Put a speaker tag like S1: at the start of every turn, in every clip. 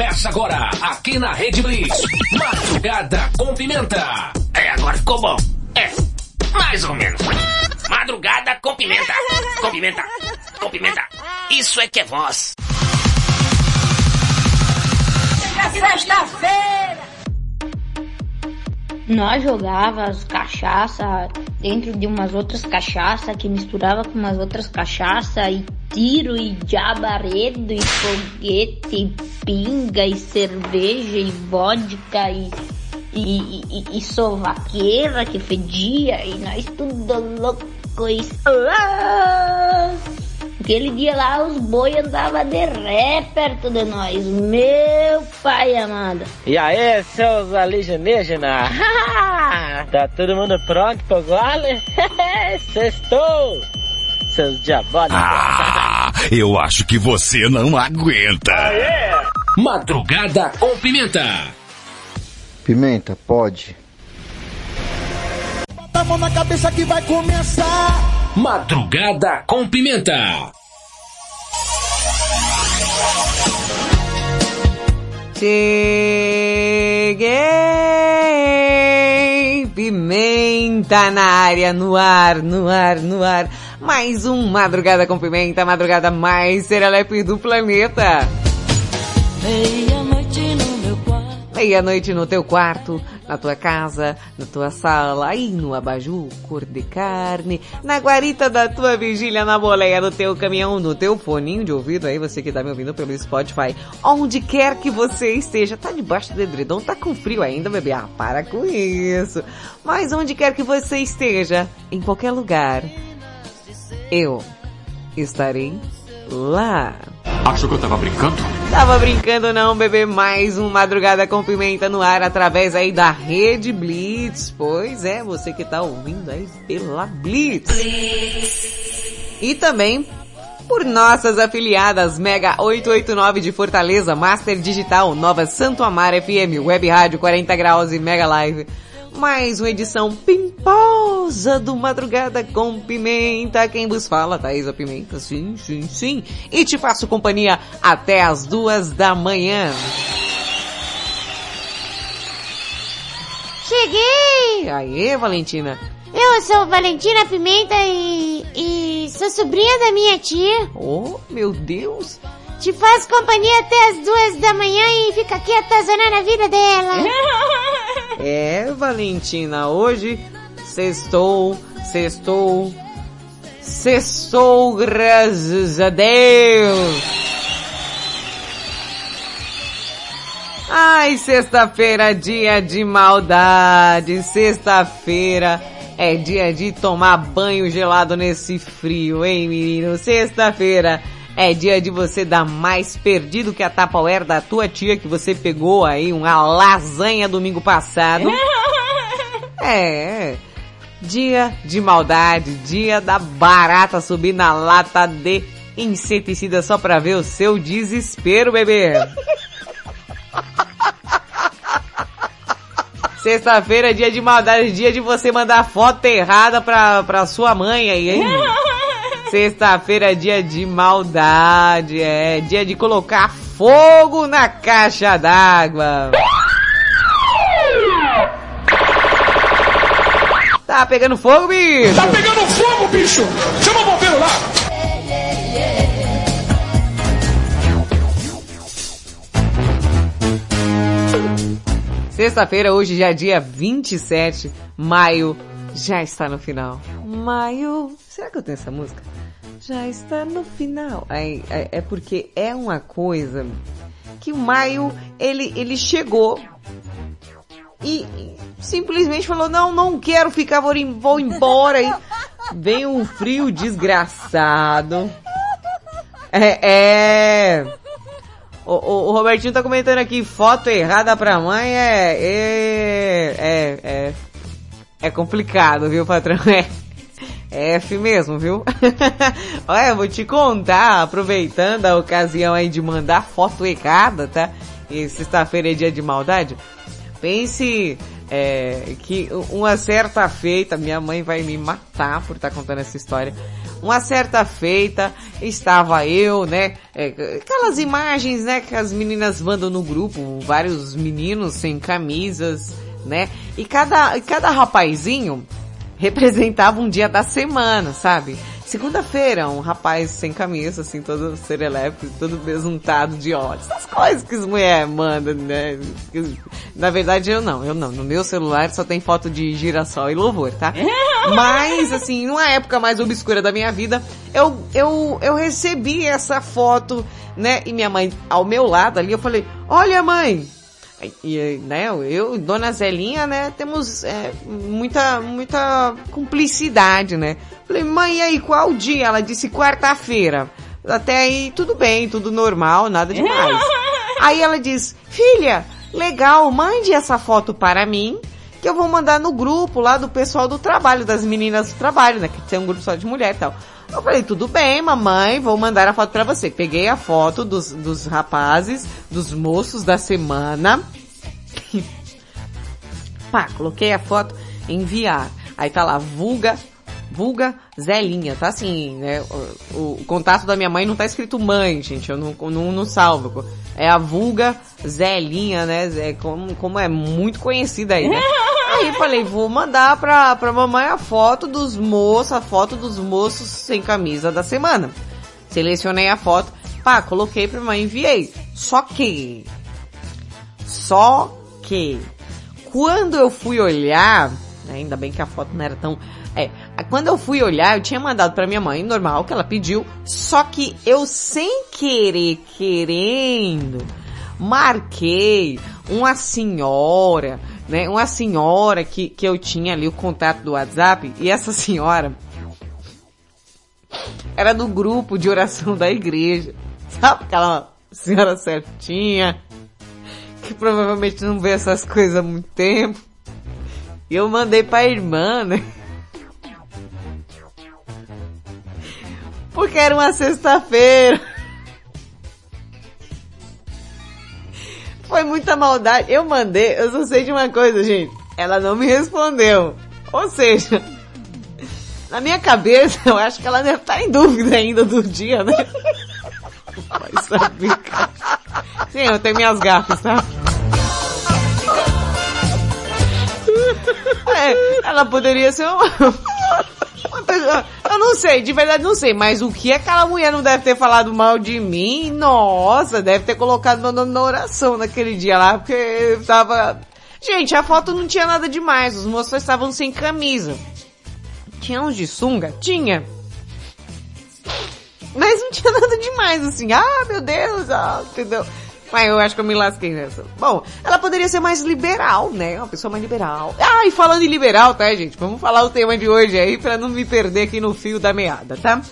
S1: Começa agora, aqui na Rede Blitz. Madrugada com pimenta.
S2: É, agora ficou bom. É, mais ou menos. Madrugada com pimenta. Com pimenta. Com pimenta. Isso é que é voz.
S3: Sexta-feira! Nós jogávamos cachaça dentro de umas outras cachaça que misturava com umas outras cachaça e tiro e jabaredo e foguete e pinga e cerveja e vodka e e, e, e sovaqueira que fedia e nós tudo louco e... Ah! Aquele dia lá os boi andavam de ré perto de nós, meu pai amado.
S4: E aí, seus alienígenas? tá todo mundo pronto pro gole? Sextou! Seus diabólicos.
S5: Ah, eu acho que você não aguenta.
S1: Madrugada com pimenta.
S6: Pimenta, pode.
S7: Bota a mão na cabeça que vai começar.
S1: Madrugada com pimenta.
S8: Cheguei! Pimenta na área, no ar, no ar, no ar. Mais um Madrugada com Pimenta, a madrugada mais serelepe do planeta.
S9: Meia-noite.
S8: Meia-noite no teu quarto, na tua casa, na tua sala, aí no abajur, cor de carne, na guarita da tua vigília, na boleia do teu caminhão, no teu foninho de ouvido, aí você que tá me ouvindo pelo Spotify, onde quer que você esteja, tá debaixo do edredom, tá com frio ainda, bebê, ah, para com isso. Mas onde quer que você esteja, em qualquer lugar, eu estarei lá.
S10: Achou que eu tava brincando?
S8: Tava brincando não, bebê, mais um Madrugada com Pimenta no ar através aí da Rede Blitz. Pois é, você que tá ouvindo aí pela Blitz. E também por nossas afiliadas Mega 889 de Fortaleza, Master Digital, Nova Santo Amaro FM, Web Rádio 40 Graus e Mega Live. Mais uma edição pimposa do Madrugada com Pimenta. Quem vos fala, Thaisa Pimenta, sim, sim, sim. E te faço companhia até as duas da manhã.
S11: Cheguei!
S8: Aê, Valentina.
S11: Eu sou Valentina Pimenta e, e sou sobrinha da minha tia.
S8: Oh, meu Deus.
S11: Te faço companhia até as duas da manhã e fica aqui atazanando a vida dela.
S8: É, Valentina, hoje sextou, sextou, sextou, graças a Deus. Ai, sexta-feira, dia de maldade, sexta-feira é dia de tomar banho gelado nesse frio, hein, menino? Sexta-feira é dia de você dar mais perdido que a Tupperware da tua tia que você pegou aí uma lasanha domingo passado. É. Dia de maldade, dia da barata subir na lata de inseticida só pra ver o seu desespero, bebê. Sexta-feira é dia de maldade, dia de você mandar foto errada pra, pra sua mãe aí, hein? Sexta-feira é dia de maldade, é dia de colocar fogo na caixa d'água. Tá pegando fogo, bicho?
S7: Tá pegando fogo, bicho! Chama o bombeiro lá!
S8: Sexta-feira, hoje já é dia 27, maio, já está no final. Maio, será que eu tenho essa música? Já está no final. É, é, é porque é uma coisa que o maio, ele, ele chegou e simplesmente falou, não, não quero ficar, vou, vou embora. E vem um frio desgraçado. É, é. O, o, o Robertinho tá comentando aqui, foto errada pra mãe é, é, é, é, é complicado, viu, patrão? É, F mesmo, viu? Olha, vou te contar, aproveitando a ocasião aí de mandar foto errada, tá? E sexta-feira é dia de maldade. Pense é, que uma certa feita, minha mãe vai me matar por estar tá contando essa história. Uma certa feita, estava eu, né, é, aquelas imagens, né, que as meninas mandam no grupo, vários meninos sem camisas, né, e cada, cada rapazinho representava um dia da semana, sabe? Segunda-feira, um rapaz sem camisa, assim, todo serelepe, todo besuntado de óleo. Essas coisas que as mulheres mandam, né? Na verdade, eu não, eu não. No meu celular só tem foto de girassol e louvor, tá? Mas, assim, numa época mais obscura da minha vida, eu, eu, eu recebi essa foto, né? E minha mãe ao meu lado ali, eu falei, olha mãe, e, né, eu e Dona Zelinha, né, temos é, muita, muita cumplicidade, né. Falei, mãe, e aí, qual dia? Ela disse quarta-feira. Até aí, tudo bem, tudo normal, nada demais. aí ela diz, filha, legal, mande essa foto para mim, que eu vou mandar no grupo lá do pessoal do trabalho, das meninas do trabalho, né, que tem um grupo só de mulher e tal. Eu falei, tudo bem, mamãe, vou mandar a foto para você. Peguei a foto dos, dos rapazes, dos moços da semana. Pá, coloquei a foto, enviar. Aí tá lá, vulga, vulga Zelinha, tá assim, né? O, o, contato da minha mãe não tá escrito mãe, gente, eu não, não, não salvo. É a vulga Zelinha, né? É como, como é muito conhecida aí, né? Aí falei, vou mandar pra, pra mamãe a foto dos moços, a foto dos moços sem camisa da semana. Selecionei a foto, pá, coloquei pra mamãe, enviei. Só que, só que, quando eu fui olhar, ainda bem que a foto não era tão, é, quando eu fui olhar, eu tinha mandado pra minha mãe, normal, que ela pediu, só que eu sem querer, querendo, marquei uma senhora, né? Uma senhora que, que eu tinha ali o contato do WhatsApp e essa senhora era do grupo de oração da igreja. Sabe aquela senhora certinha que provavelmente não vê essas coisas há muito tempo. E eu mandei pra irmã, né? Porque era uma sexta-feira. Foi muita maldade. Eu mandei, eu só sei de uma coisa, gente. Ela não me respondeu. Ou seja, na minha cabeça, eu acho que ela deve estar em dúvida ainda do dia, né? Vai saber, cara. Sim, eu tenho minhas gafas, tá? É, ela poderia ser uma, uma pessoa, eu não sei, de verdade não sei, mas o que aquela mulher não deve ter falado mal de mim? Nossa, deve ter colocado meu nome na oração naquele dia lá, porque eu tava... Gente, a foto não tinha nada demais, os moços estavam sem camisa. Tinha uns de sunga? Tinha. Mas não tinha nada demais, assim, ah, meu Deus, ah, entendeu? Mas eu acho que eu me lasquei nessa. Bom, ela poderia ser mais liberal, né? Uma pessoa mais liberal. Ah, e falando em liberal, tá, gente? Vamos falar o tema de hoje aí pra não me perder aqui no fio da meada, tá?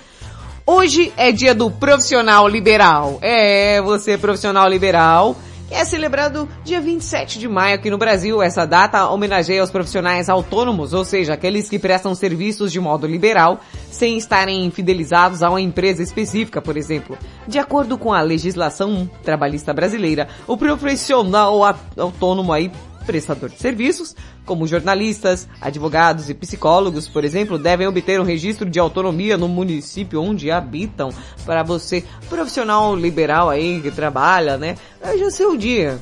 S8: Hoje é dia do profissional liberal. É, você profissional liberal é celebrado dia 27 de maio aqui no Brasil. Essa data homenageia os profissionais autônomos, ou seja, aqueles que prestam serviços de modo liberal, sem estarem fidelizados a uma empresa específica, por exemplo. De acordo com a legislação trabalhista brasileira, o profissional autônomo aí prestador de serviços, como jornalistas, advogados e psicólogos, por exemplo, devem obter um registro de autonomia no município onde habitam. Para você, profissional liberal aí que trabalha, né? Já seu dia.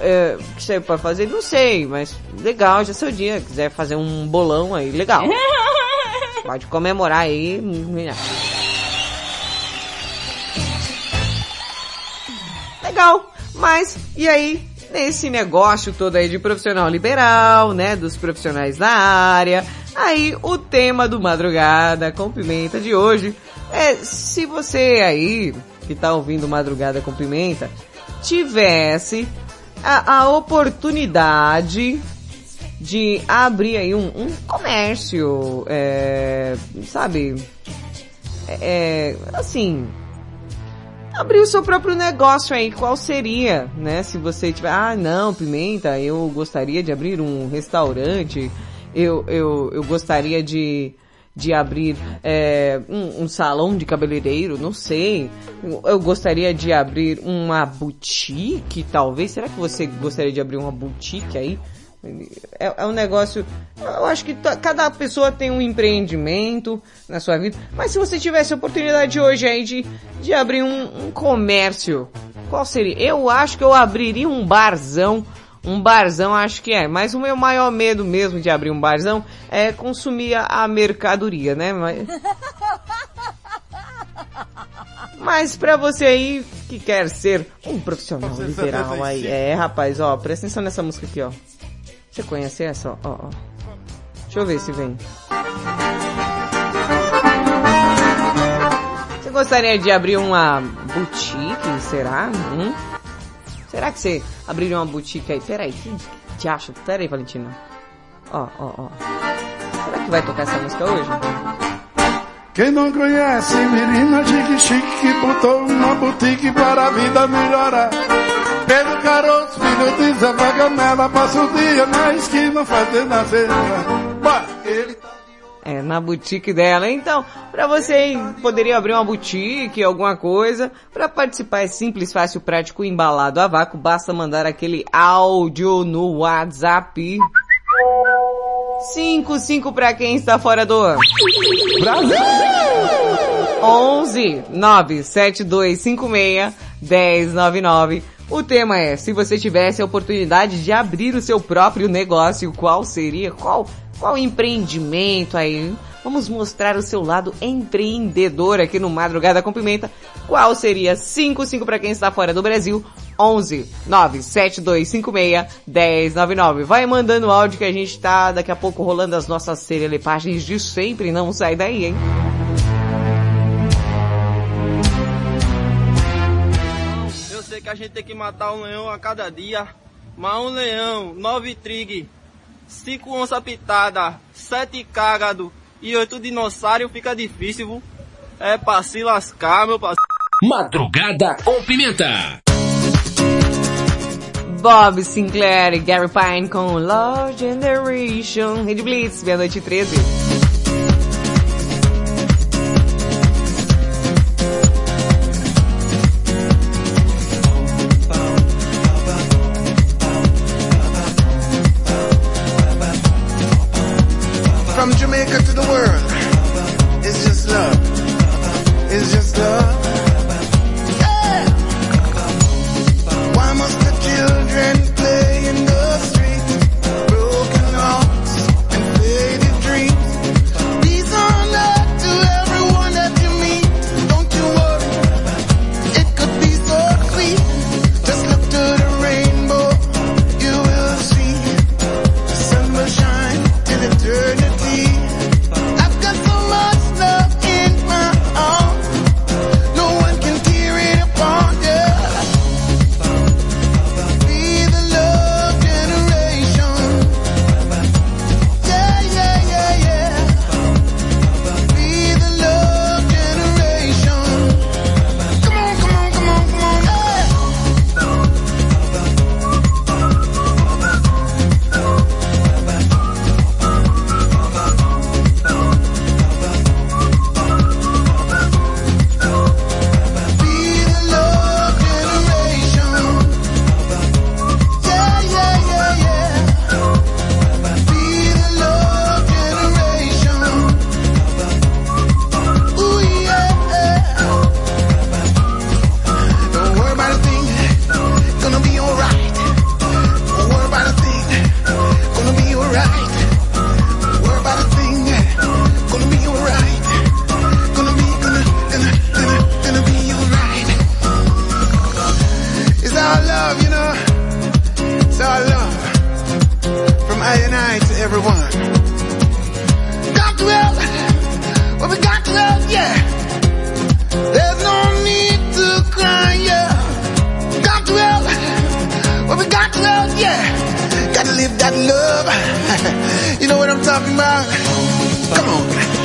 S8: É, o que você pode fazer? Não sei, mas legal, já seu dia. Quiser fazer um bolão aí, legal. Pode comemorar aí. Legal, mas e aí? Nesse negócio todo aí de profissional liberal, né, dos profissionais da área. Aí o tema do Madrugada com Pimenta de hoje é se você aí que tá ouvindo Madrugada com Pimenta tivesse a, a oportunidade de abrir aí um, um comércio, é, sabe, é, assim, abrir o seu próprio negócio aí, qual seria, né? Se você tiver, ah, não, Pimenta, eu gostaria de abrir um restaurante, eu, eu, eu gostaria de, de abrir é, um, um, salão de cabeleireiro, não sei. Eu gostaria de abrir uma boutique, talvez. Será que você gostaria de abrir uma boutique aí? É, é um negócio. Eu acho que cada pessoa tem um empreendimento na sua vida. Mas se você tivesse a oportunidade hoje aí de, de abrir um, um comércio, qual seria? Eu acho que eu abriria um barzão um barzão acho que é, mas o meu maior medo mesmo de abrir um barzão é consumir a, mercadoria, né? Mas, mas pra você aí que quer ser um profissional liberal aí, é rapaz, ó, presta atenção nessa música aqui, ó. Você conhece essa? Ó, ó. Deixa eu ver se vem. Você gostaria de abrir uma boutique, será? Hum? Será que você abriria uma boutique aí? Peraí, que te acha? Peraí, Valentina. Ó, ó, ó. Será que vai tocar essa música hoje?
S7: Quem não conhece, menina chique chique que botou uma boutique para a vida melhorar. Pedro Caroço, filho de Zé Vagamela, passa o dia na esquina fazendo a cena. Ele tá
S8: é, na boutique dela. Então, para você poderia abrir uma boutique, alguma coisa. Para participar é simples, fácil, prático, embalado a vácuo. Basta mandar aquele áudio no WhatsApp. 55 para quem está fora do Brasil. 11 97256 1099. O tema é, se você tivesse a oportunidade de abrir o seu próprio negócio, qual seria? Qual qual empreendimento aí? Vamos mostrar o seu lado empreendedor aqui no Madrugada com Pimenta. Qual seria 55 para quem está fora do Brasil? 11 97256 1099. Vai mandando áudio que a gente tá daqui a pouco rolando as nossas serelepagens de sempre. Não sai daí, hein?
S9: Sei que a gente tem que matar um leão a cada dia, mas um leão, nove trig, cinco onça pitada, sete cágado e oito dinossauro fica difícil, viu? É pra se lascar, meu parceiro.
S1: Madrugada com pimenta.
S8: Bob Sinclair e Gary Pine com Love Generation. Red Blitz, meia-noite 13.
S7: Yeah,
S10: gotta live that love.
S12: you know what I'm talking about? Come on.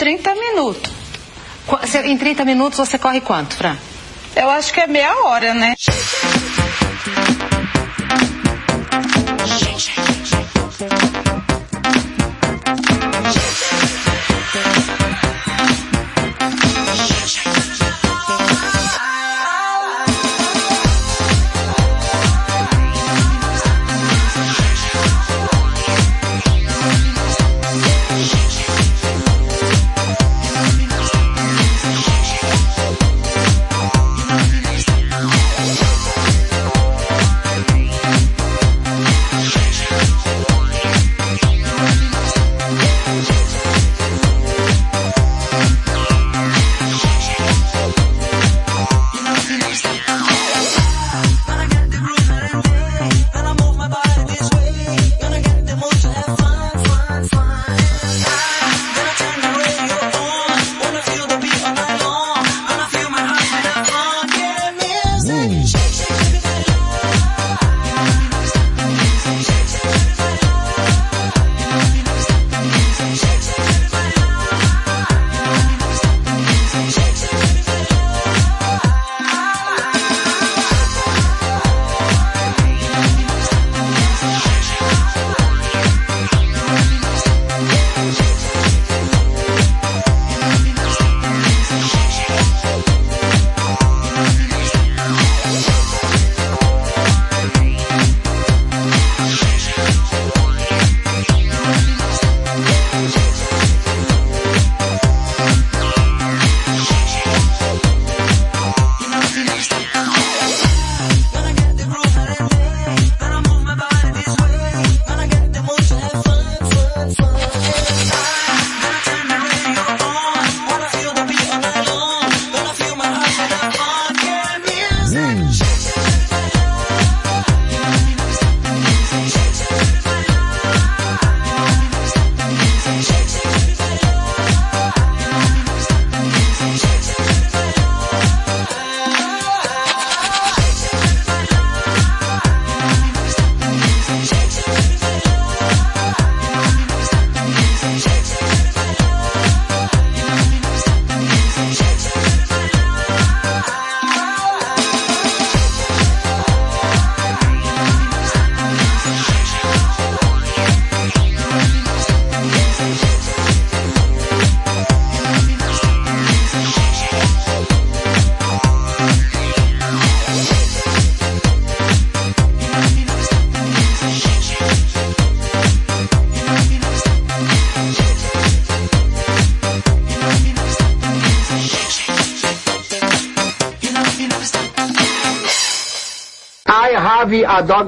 S12: 30 minutos. Em 30 minutos você corre quanto, Fran?
S10: Eu acho que é meia hora, né?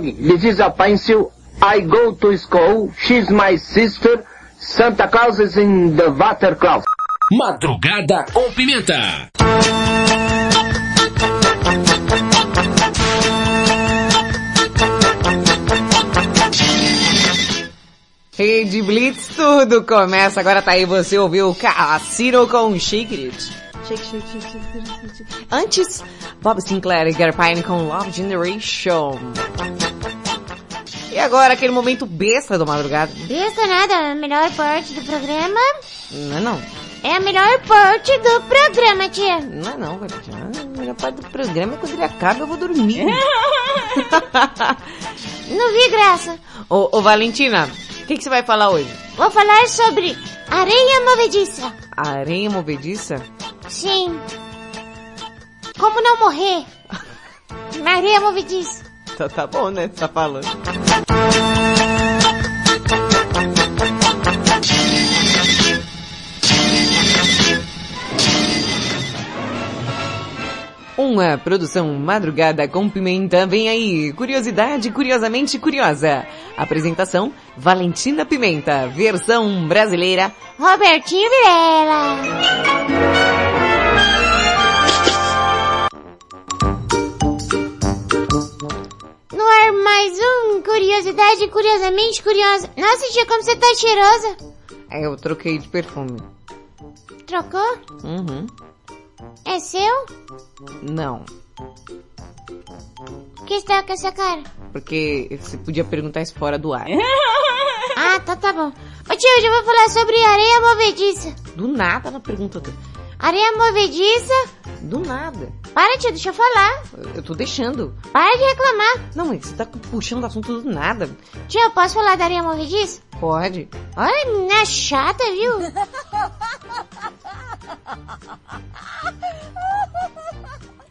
S13: A dog. This is a pencil. I go to school. She's my sister. Santa Claus is in the water closet.
S1: Madrugada com Pimenta.
S8: Rede Blitz, tudo começa. Agora tá aí, você ouviu o Cassino com It. Shake, shake, shake, shake, shake, shake. Antes, Bob Sinclair e Gary Pine com Love Generation. E agora aquele momento besta do madrugada.
S11: Besta nada, a melhor parte do programa
S8: Não é não.
S11: é a melhor parte do programa, tia.
S8: Não é não, Valentina. A melhor parte do programa é quando ele acaba eu vou dormir.
S11: Não vi graça.
S8: ô, ô Valentina, o que, que você vai falar hoje?
S11: Vou falar sobre areia movediça.
S8: Areia movediça?
S11: Sim. Como não morrer na areia movediça.
S8: Tá, tá bom, né? Tá falando. Uma produção madrugada com pimenta vem aí. Curiosidade curiosamente curiosa. Apresentação Valentina Pimenta, versão brasileira
S11: Robertinho Vilela. No ar mais um Curiosidade Curiosamente Curiosa. Nossa, tia, como você tá cheirosa.
S8: É, eu troquei de perfume.
S11: Trocou?
S8: Uhum.
S11: É seu?
S8: Não.
S11: Por que você tá com essa cara?
S8: Porque você podia perguntar isso fora do ar.
S11: Ah, tá, tá bom. Ô tio, hoje eu vou falar sobre areia movediça.
S8: Do nada ela pergunta.
S11: Areia movediça.
S8: Do nada.
S11: Para, tio, deixa eu falar.
S8: Eu- Eu tô deixando.
S11: Para de reclamar.
S8: Não, mas você tá puxando o assunto do nada.
S11: Tio, eu posso falar da areia movediça?
S8: Pode.
S11: Olha, menina chata, viu?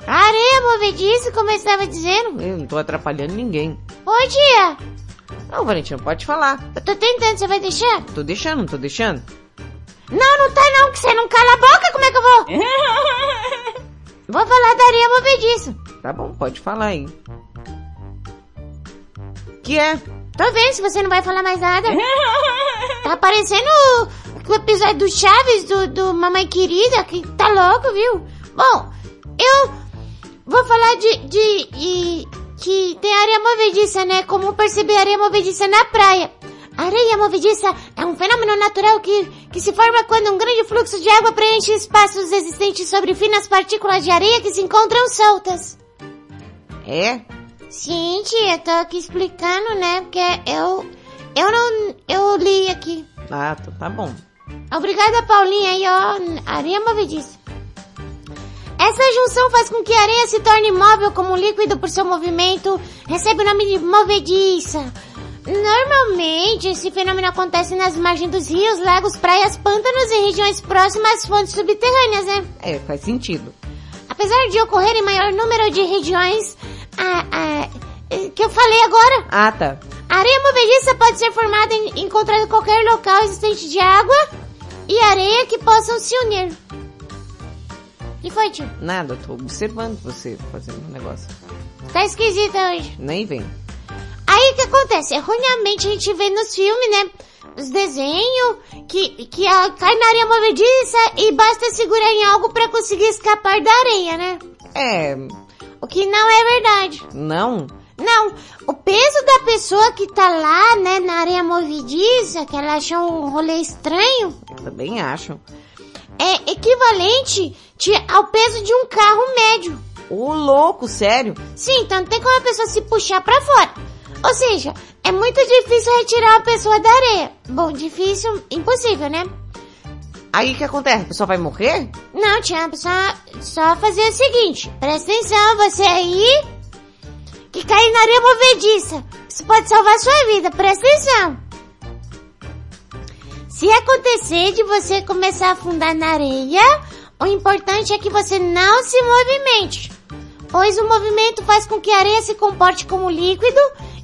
S11: Areia movediça, como eu estava dizendo.
S8: Eu não tô atrapalhando ninguém.
S11: Ô, tia,
S8: Não, Valentina, pode falar.
S11: eu tô tentando, você vai deixar?
S8: Tô deixando, tô deixando.
S11: Não, não tá não, que você não cala a boca, como é que eu vou? vou falar da areia movediça.
S8: Tá bom, pode falar aí. Que é?
S11: Tô vendo se você não vai falar mais nada. Tá parecendo o, o episódio do Chaves, do, do Mamãe Querida, que tá louco, viu? Bom, eu vou falar de, de, de- que tem areia movediça, né? Como perceber areia movediça na praia. Areia movediça é um fenômeno natural que, que se forma quando um grande fluxo de água preenche espaços existentes sobre finas partículas de areia que se encontram soltas.
S8: É?
S11: Sim, tia, tô aqui explicando, né? Porque eu. Eu não. Eu li aqui.
S8: Ah, tá, tá bom.
S11: Obrigada, Paulinha, aí, ó. Areia movediça. Essa junção faz com que a areia se torne imóvel como um líquido por seu movimento, recebe o nome de movediça. Normalmente, esse fenômeno acontece nas margens dos rios, lagos, praias, pântanos e regiões próximas às fontes subterrâneas, né?
S8: É, faz sentido.
S11: Apesar de ocorrer em maior número de regiões ah, ah, eh, que eu falei agora,
S8: Ah, tá.
S11: a areia movediça pode ser formada em encontrando em qualquer local existente de água e areia que possam se unir. E foi, tio?
S8: Nada, tô observando você fazendo um negócio.
S11: Tá esquisita hoje.
S8: Nem vem.
S11: Aí o que acontece? Erroneamente a gente vê nos filmes, né? Os desenhos que, que a, cai na areia movediça e basta segurar em algo pra conseguir escapar da areia, né?
S8: É,
S11: O que não é verdade.
S8: não.
S11: Não, o peso da pessoa que tá lá, né, na areia movediça, que ela achou um rolê estranho,
S8: Eu também acho.
S11: é equivalente de- ao peso de um carro médio.
S8: Ô, louco, sério?
S11: Sim, então não tem como a pessoa se puxar pra fora. Ou seja, é muito difícil retirar a pessoa da areia. Bom, difícil, impossível, né?
S8: Aí o que acontece? A pessoa vai morrer?
S11: Não, tia, a pessoa só fazer o seguinte. Presta atenção, você aí que cair na areia movediça. Isso pode salvar sua vida, presta atenção. Se acontecer de você começar a afundar na areia, o importante é que você não se movimente. Pois o movimento faz com que a areia se comporte como líquido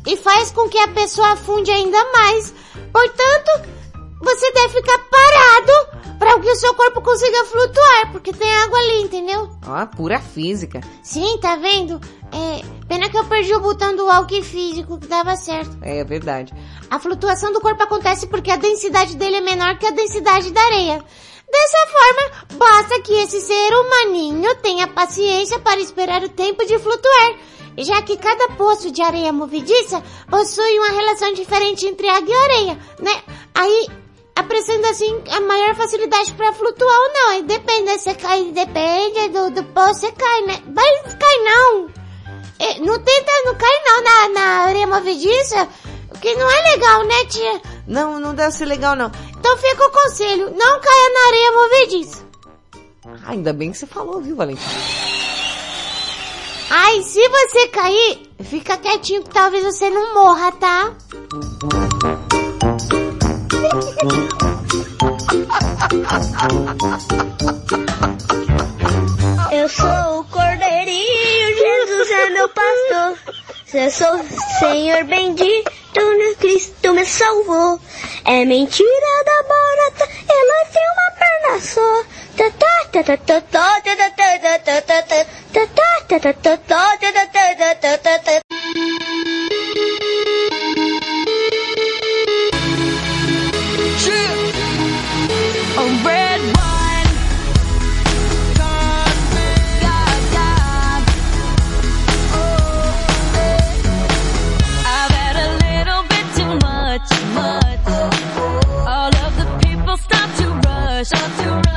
S11: e faz com que a pessoa afunde ainda mais. Portanto, você deve ficar parado para que o seu corpo consiga flutuar, porque tem água ali, entendeu?
S8: Ó, pura física.
S11: Sim, tá vendo? É, pena que eu perdi o botão do walk físico que dava certo.
S8: É verdade.
S11: A flutuação do corpo acontece porque a densidade dele é menor que a densidade da areia. Dessa forma, basta que esse ser humaninho tenha paciência para esperar o tempo de flutuar, já que cada poço de areia movediça possui uma relação diferente entre água e areia, né? Aí, apresentando assim a maior facilidade para flutuar ou não. Aí depende, né? Você cai, depende do, do poço, você cai, né? Mas não cai não. É, não tenta, não cai não na, na areia movediça, que não é legal, né, tia?
S8: Não, não deve ser legal não.
S11: Então fica o conselho, não caia na areia movediça.
S8: Ah, ainda bem que você falou, viu, Valentina?
S11: Ai, se você cair, fica quietinho que talvez você não morra, tá?
S14: Eu sou o cordeirinho, Jesus é meu pastor. Eu sou Senhor bendito, no Cristo me salvou. É mentira da barata, ela tem uma perna só. Tá, tá,
S15: push up to run.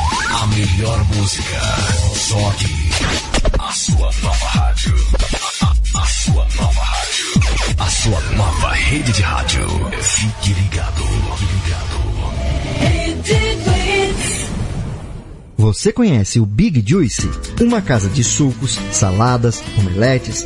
S1: Melhor música. Só aqui. A sua nova rádio. A, a- a sua nova rádio. A sua nova rede de rádio. Fique ligado. Fique ligado.
S16: Você conhece o Big Juice? Uma casa de sucos, saladas, omeletes,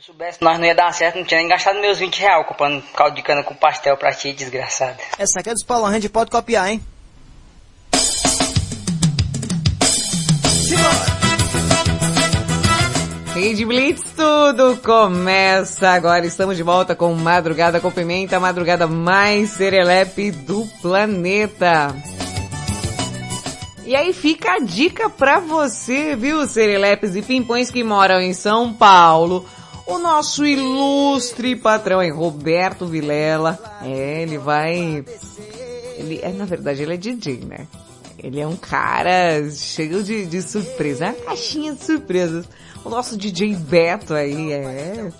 S17: Se eu soubesse nós não ia dar certo, não tinha nem gastado meus 20 reais comprando caldo de cana com pastel pra ti, desgraçado.
S18: Essa aqui é dos Paulão, a gente pode copiar, hein?
S8: Rede Blitz, tudo começa agora. Estamos de volta com Madrugada com Pimenta, a madrugada mais serelepe do planeta. E aí fica a dica pra você, viu, serelepes e pimpões que moram em São Paulo. O nosso ilustre patrão é Roberto Vilela. É, ele vai... Ele, é, na verdade, ele é DJ, né? Ele é um cara cheio de, de surpresa, é uma caixinha de surpresas. O nosso DJ Beto aí é.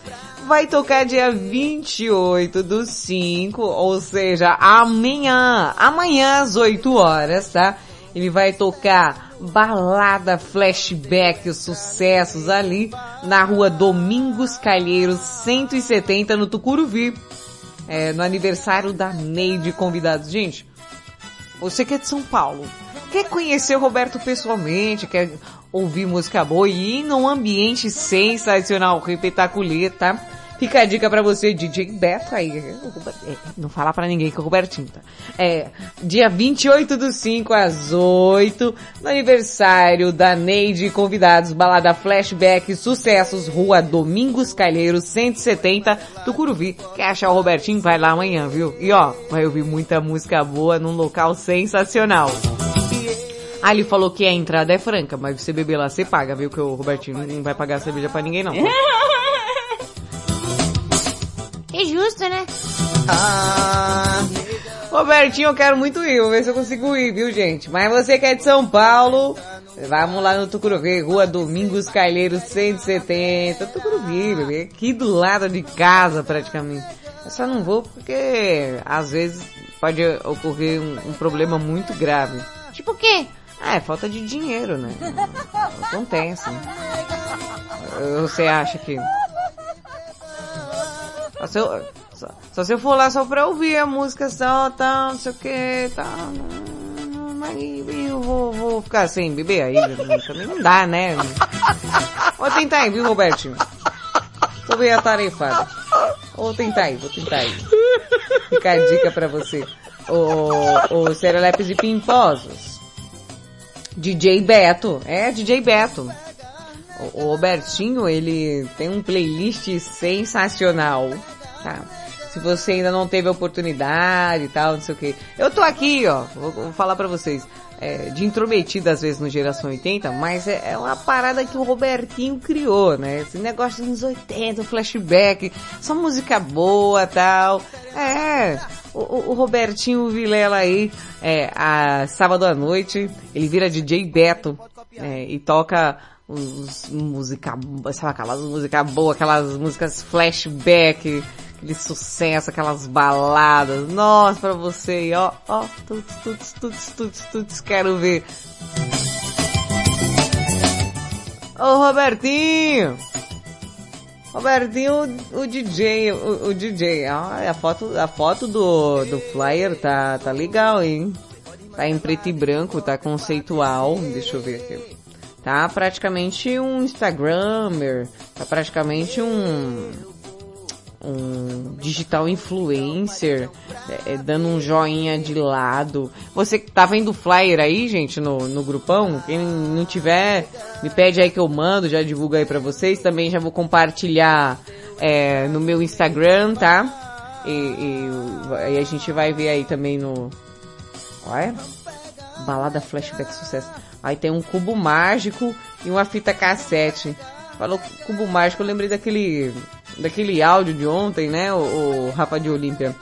S8: Vai tocar dia 28 do 5, ou seja, amanhã. Amanhã às 8 horas, tá? Ele vai tocar balada flashback, os sucessos ali na rua Domingos Calheiros 170 no Tucuruvi. É, no aniversário da Neide convidados. Gente, você que é de São Paulo, quer conhecer o Roberto pessoalmente, quer ouvir música boa e ir num ambiente sensacional, repetaculê, tá? Fica a dica pra você, DJ Beto aí. Não falar pra ninguém que é o Robertinho, tá? É, dia 28 do 5 às 8, no aniversário da Neide convidados, balada flashback, sucessos, rua Domingos Calheiros, 170, Tucuruvi. Quer achar o Robertinho? Vai lá amanhã, viu? E ó, vai ouvir muita música boa num local sensacional. Ah, ele falou que a entrada é franca, mas você beber lá, você paga, viu? Que o Robertinho não vai pagar cerveja pra ninguém, não.
S11: É justo, né?
S8: Robertinho, eu quero muito ir, vou ver se eu consigo ir, viu, gente? Mas você que é de São Paulo, vamos lá no Tucuruvi, Rua Domingos Calheiros 170, Tucuruvi, bebê, aqui do lado de casa praticamente. Eu só não vou porque às vezes pode ocorrer um, um problema muito grave.
S11: Tipo o quê?
S8: Ah, é falta de dinheiro, né? Acontece. Você acha que... Só se, eu, só, só se eu for lá só pra ouvir a música só, tal, não sei o que, tal. Mas eu vou, vou ficar sem beber aí, também não dá, né? Vou tentar aí, viu, Robertinho? Tô bem atarefado. Vou tentar aí, vou tentar aí. Fica a dica pra você. O, o Serelepes de Pimposos. DJ Beto. É, DJ Beto. O, Robertinho, ele tem um playlist sensacional. Tá? Se você ainda não teve a oportunidade e tal, não sei o que. Eu tô aqui, ó, vou, vou falar pra vocês. É, de intrometida às vezes no Geração 80, mas é, é uma parada que o Robertinho criou, né? Esse negócio dos anos 80, flashback, só música boa tal. É, o, o- o Robertinho Vilela aí, é, a sábado à noite, ele vira DJ Beto, é, e toca os música, sabe aquelas músicas boas, aquelas músicas flashback, aquele sucesso, aquelas baladas. Nossa, pra você, ó, ó, tuts, tuts, tuts, tuts, tuts, quero ver. Ô Robertinho! Robertinho, o, o DJ, o, o DJ, ah, a foto, a foto do, do flyer tá, tá legal, hein? Tá em preto e branco, tá conceitual, deixa eu ver aqui. Tá praticamente um Instagrammer, tá praticamente um, um digital influencer, é, é, dando um joinha de lado. Você que tá vendo o flyer aí, gente, no, no grupão? Quem não tiver, me pede aí que eu mando, já divulgo aí pra vocês. Também já vou compartilhar é, no meu Instagram, tá? E, e aí a gente vai ver aí também no... Olha, balada flashback sucesso. Aí tem um cubo mágico e uma fita cassete. Falou cubo mágico, eu lembrei daquele daquele áudio de ontem, né, o, o Rafa de Olímpia.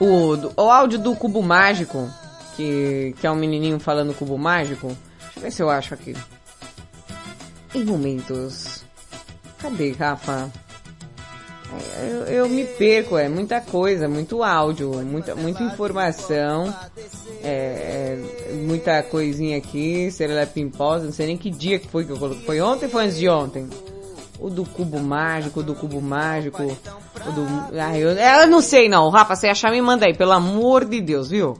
S8: O, o áudio do cubo mágico, que, que é um menininho falando cubo mágico. Deixa eu ver se eu acho aqui. Em momentos. Cadê, Rafa? Eu, eu me perco, é muita coisa, muito áudio, muita, muita informação, é, é, muita coisinha aqui, Serela Pimposa, não sei nem que dia que foi que eu coloquei. Foi ontem ou foi antes de ontem? O do cubo mágico, o do cubo mágico, o do... Ah, eu, eu não sei não, Rafa, você achar me manda aí, pelo amor de Deus, viu?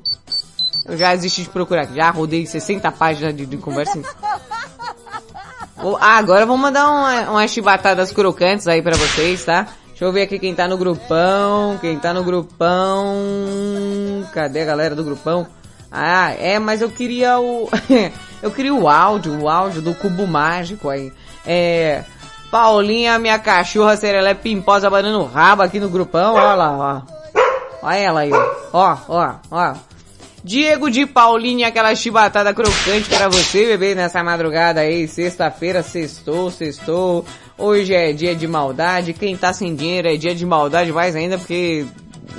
S8: Eu já desisti de procurar já rodei 60 páginas de, de conversa. Ah, agora vou mandar uma, umas chibatadas crocantes aí pra vocês, tá? Deixa eu ver aqui quem tá no grupão, quem tá no grupão... Cadê a galera do grupão? Ah, é, mas eu queria o... eu queria o áudio, o áudio do cubo mágico aí. É... Paulinha, minha cachorra serelé pimposa banando rabo aqui no grupão, olha lá, ó. Olha ela aí, ó. Ó, ó, ó. Diego de Paulinha, aquela chibatada crocante pra você, bebê, nessa madrugada aí. Sexta-feira, sextou, sextou. Hoje é dia de maldade. Quem tá sem dinheiro é dia de maldade mais ainda, porque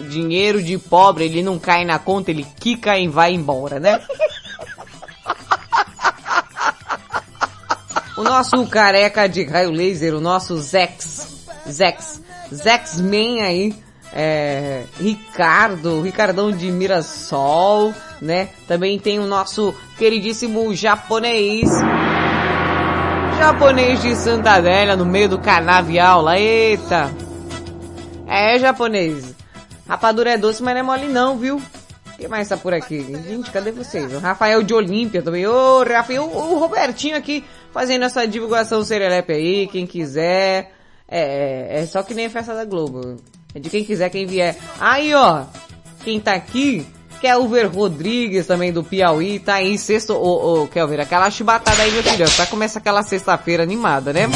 S8: dinheiro de pobre, ele não cai na conta, ele quica e vai embora, né? O nosso careca de raio laser, o nosso Zex, Zex, Zex-Man aí, é, Ricardo, Ricardão de Mirassol, né? Também tem o nosso queridíssimo japonês, japonês de Santa Adélia, no meio do canavial lá, eita! É, japonês, rapadura é doce, mas não é mole não, viu? Quem mais tá por aqui? Gente, cadê vocês? O Rafael de Olímpia também. Ô, Rafael, o, Robertinho aqui fazendo essa divulgação serelepe aí, quem quiser. É, é só que nem a festa da Globo. É de quem quiser, quem vier. Aí, ó, quem tá aqui, Kelver Rodrigues também do Piauí, tá aí sexto, ô, ô, Kelver, aquela chibatada aí, meu filho, tá começa aquela sexta-feira animada, né?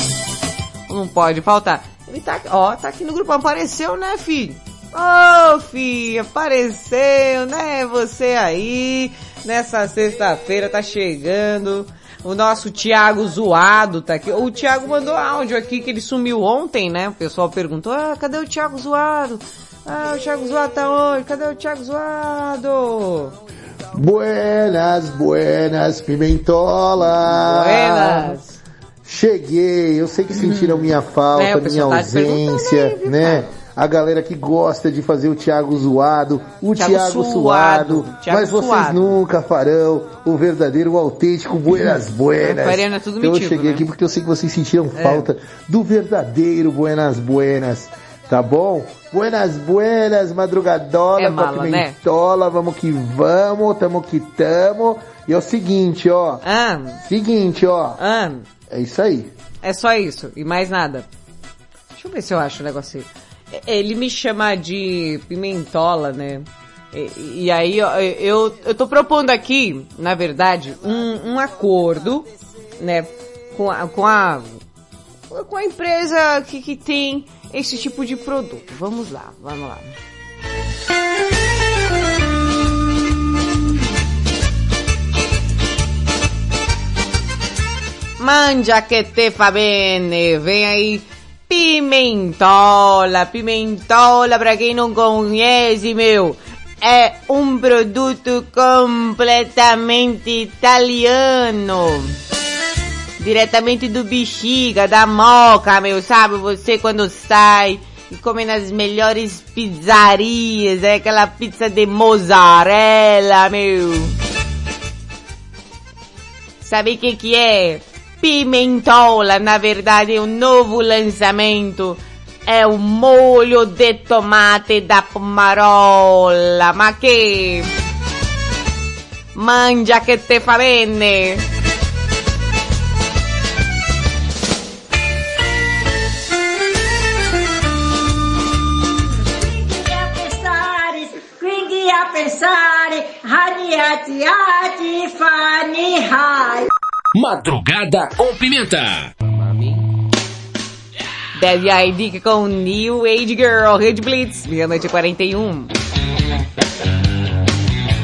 S8: Não pode faltar. Ele tá, ó, tá aqui no grupo, apareceu, né, filho? Ô, filho, apareceu, né, você aí, nessa sexta-feira, tá chegando. O nosso Thiago Zoado tá aqui. O Thiago mandou áudio aqui que ele sumiu ontem, né? O pessoal perguntou, ah, cadê o Thiago Zoado? Ah, o Thiago Zoado tá onde? Cadê o Thiago Zoado?
S19: Buenas, buenas, pimentola.
S8: Buenas.
S19: Cheguei, eu sei que sentiram minha falta,
S8: É,
S19: minha
S8: tá
S19: ausência, né? A galera que gosta de fazer o Thiago zoado, o
S8: Thiago
S19: Thiago,
S8: suado, Thiago
S19: mas vocês
S8: suado.
S19: nunca farão o verdadeiro, o autêntico Buenas Buenas.
S8: É tudo
S19: então eu cheguei
S8: né?
S19: aqui porque eu sei que vocês sentiram
S8: É.
S19: falta do verdadeiro Buenas Buenas. Tá bom? Buenas Buenas, madrugadola
S8: É mala, né?
S19: pimentola, vamos que vamos, tamo que tamo. E é o seguinte, ó. Seguinte, ó. É isso aí.
S8: É só isso, e mais nada. Deixa eu ver se eu acho o negócio aí. É, Ele me chama de pimentola, né? E, e aí, ó, eu, eu tô propondo aqui, na verdade, um, um acordo, né, com a, com a, com a empresa que, que tem esse tipo de produto. Vamos lá, vamos lá. Mangia que te fa bene, vem aí Pimentola, Pimentola, pra quem não conhece, meu, é um produto completamente italiano. Diretamente do bexiga, da moca, meu, sabe? Você quando sai e come nas melhores pizzarias, é aquela pizza de mozzarella, meu. Sabe o que que é? Pimentola, na verdade, é um novo lançamento. É o molho de tomate da Pomarola. Ma che? Mangia che te fa bene.
S20: pensare, quindi a pensare, hani ati ati fani hai.
S21: Madrugada com pimenta.
S8: Deve aí dica com New Age Girl, Red Blitz, meia-noite e 41.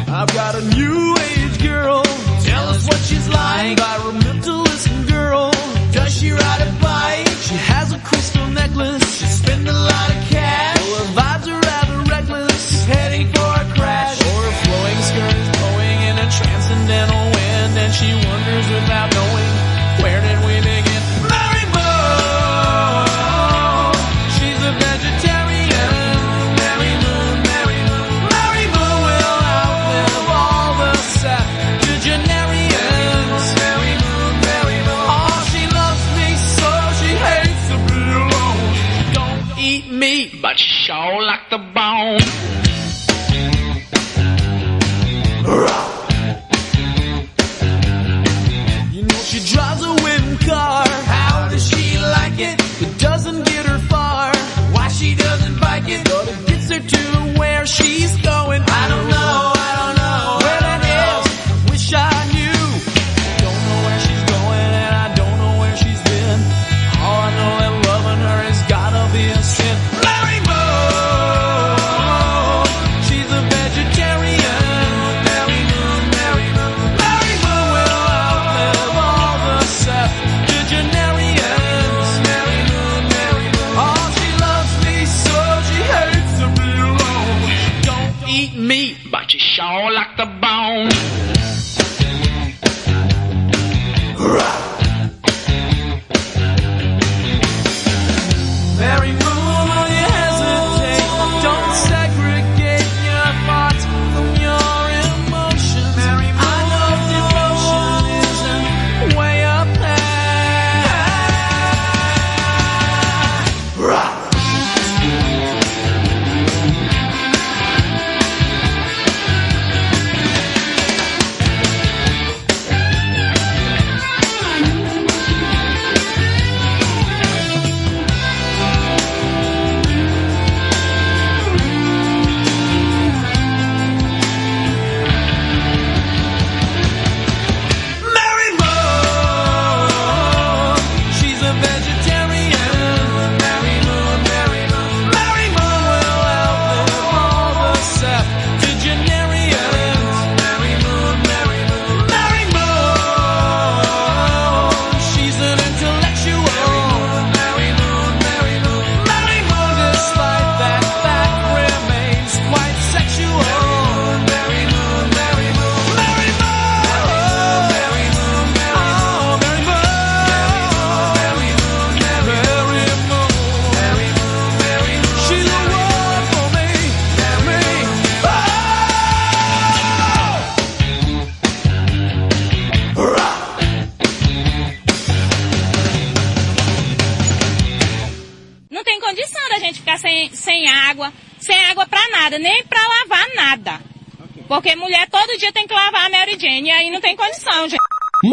S22: I've got a new age girl. Tell us what she's like. Environmentalist girl. Does she ride a bike? She has a crystal necklace. She spend a lot of cash. Well, her vibes are rather reckless. She's heading for a crash. Or her flowing skirt is blowing in a transcendental And she wonders without knowing where did we begin. Mary Moon. She's a vegetarian. Mary Moon, Mary Moon. Mary Moon will outlive all the septuagenarians. Mary Moon, Mary Moon. Oh, she loves me so she hates to be alone. Don't eat meat, but she sure like the bone.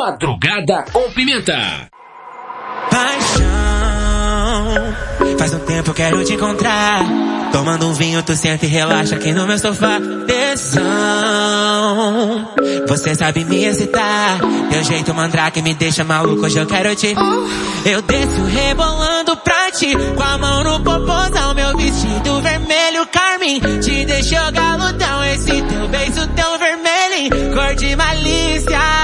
S1: Madrugada com pimenta.
S23: Paixão, faz um tempo quero te encontrar. Tomando um vinho, tu senta e relaxa aqui no meu sofá. Tesão, você sabe me excitar. Teu jeito mandrake me deixa maluco, hoje eu quero te. Eu desço rebolando pra ti, com a mão no popozão, meu vestido vermelho carmim. Te deixou galudão, esse teu beijo tão vermelho, cor de malícia.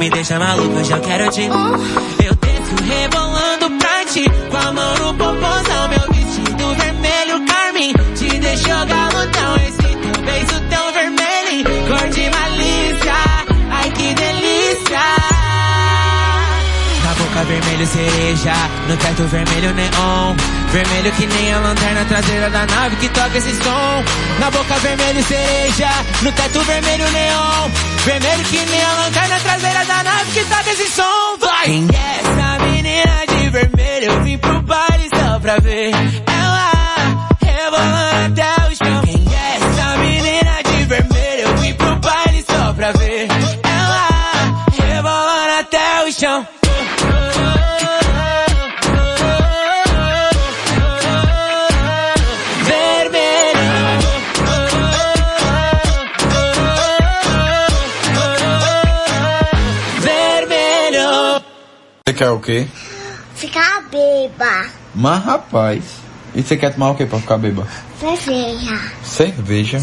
S23: me deixa maluco, hoje eu quero te. Vermelho cereja, no teto vermelho neon. Vermelho que nem a lanterna traseira da nave que toca esse som. Na boca vermelho cereja, no teto vermelho neon. Vermelho que nem a lanterna traseira da nave que toca esse som. Vai! É essa menina de vermelho? Eu vim pro baile só pra ver ela rebolando
S24: quer o quê?
S14: Ficar beba.
S24: Mas rapaz, e você quer tomar o quê pra ficar beba?
S14: Cerveja.
S24: Cerveja.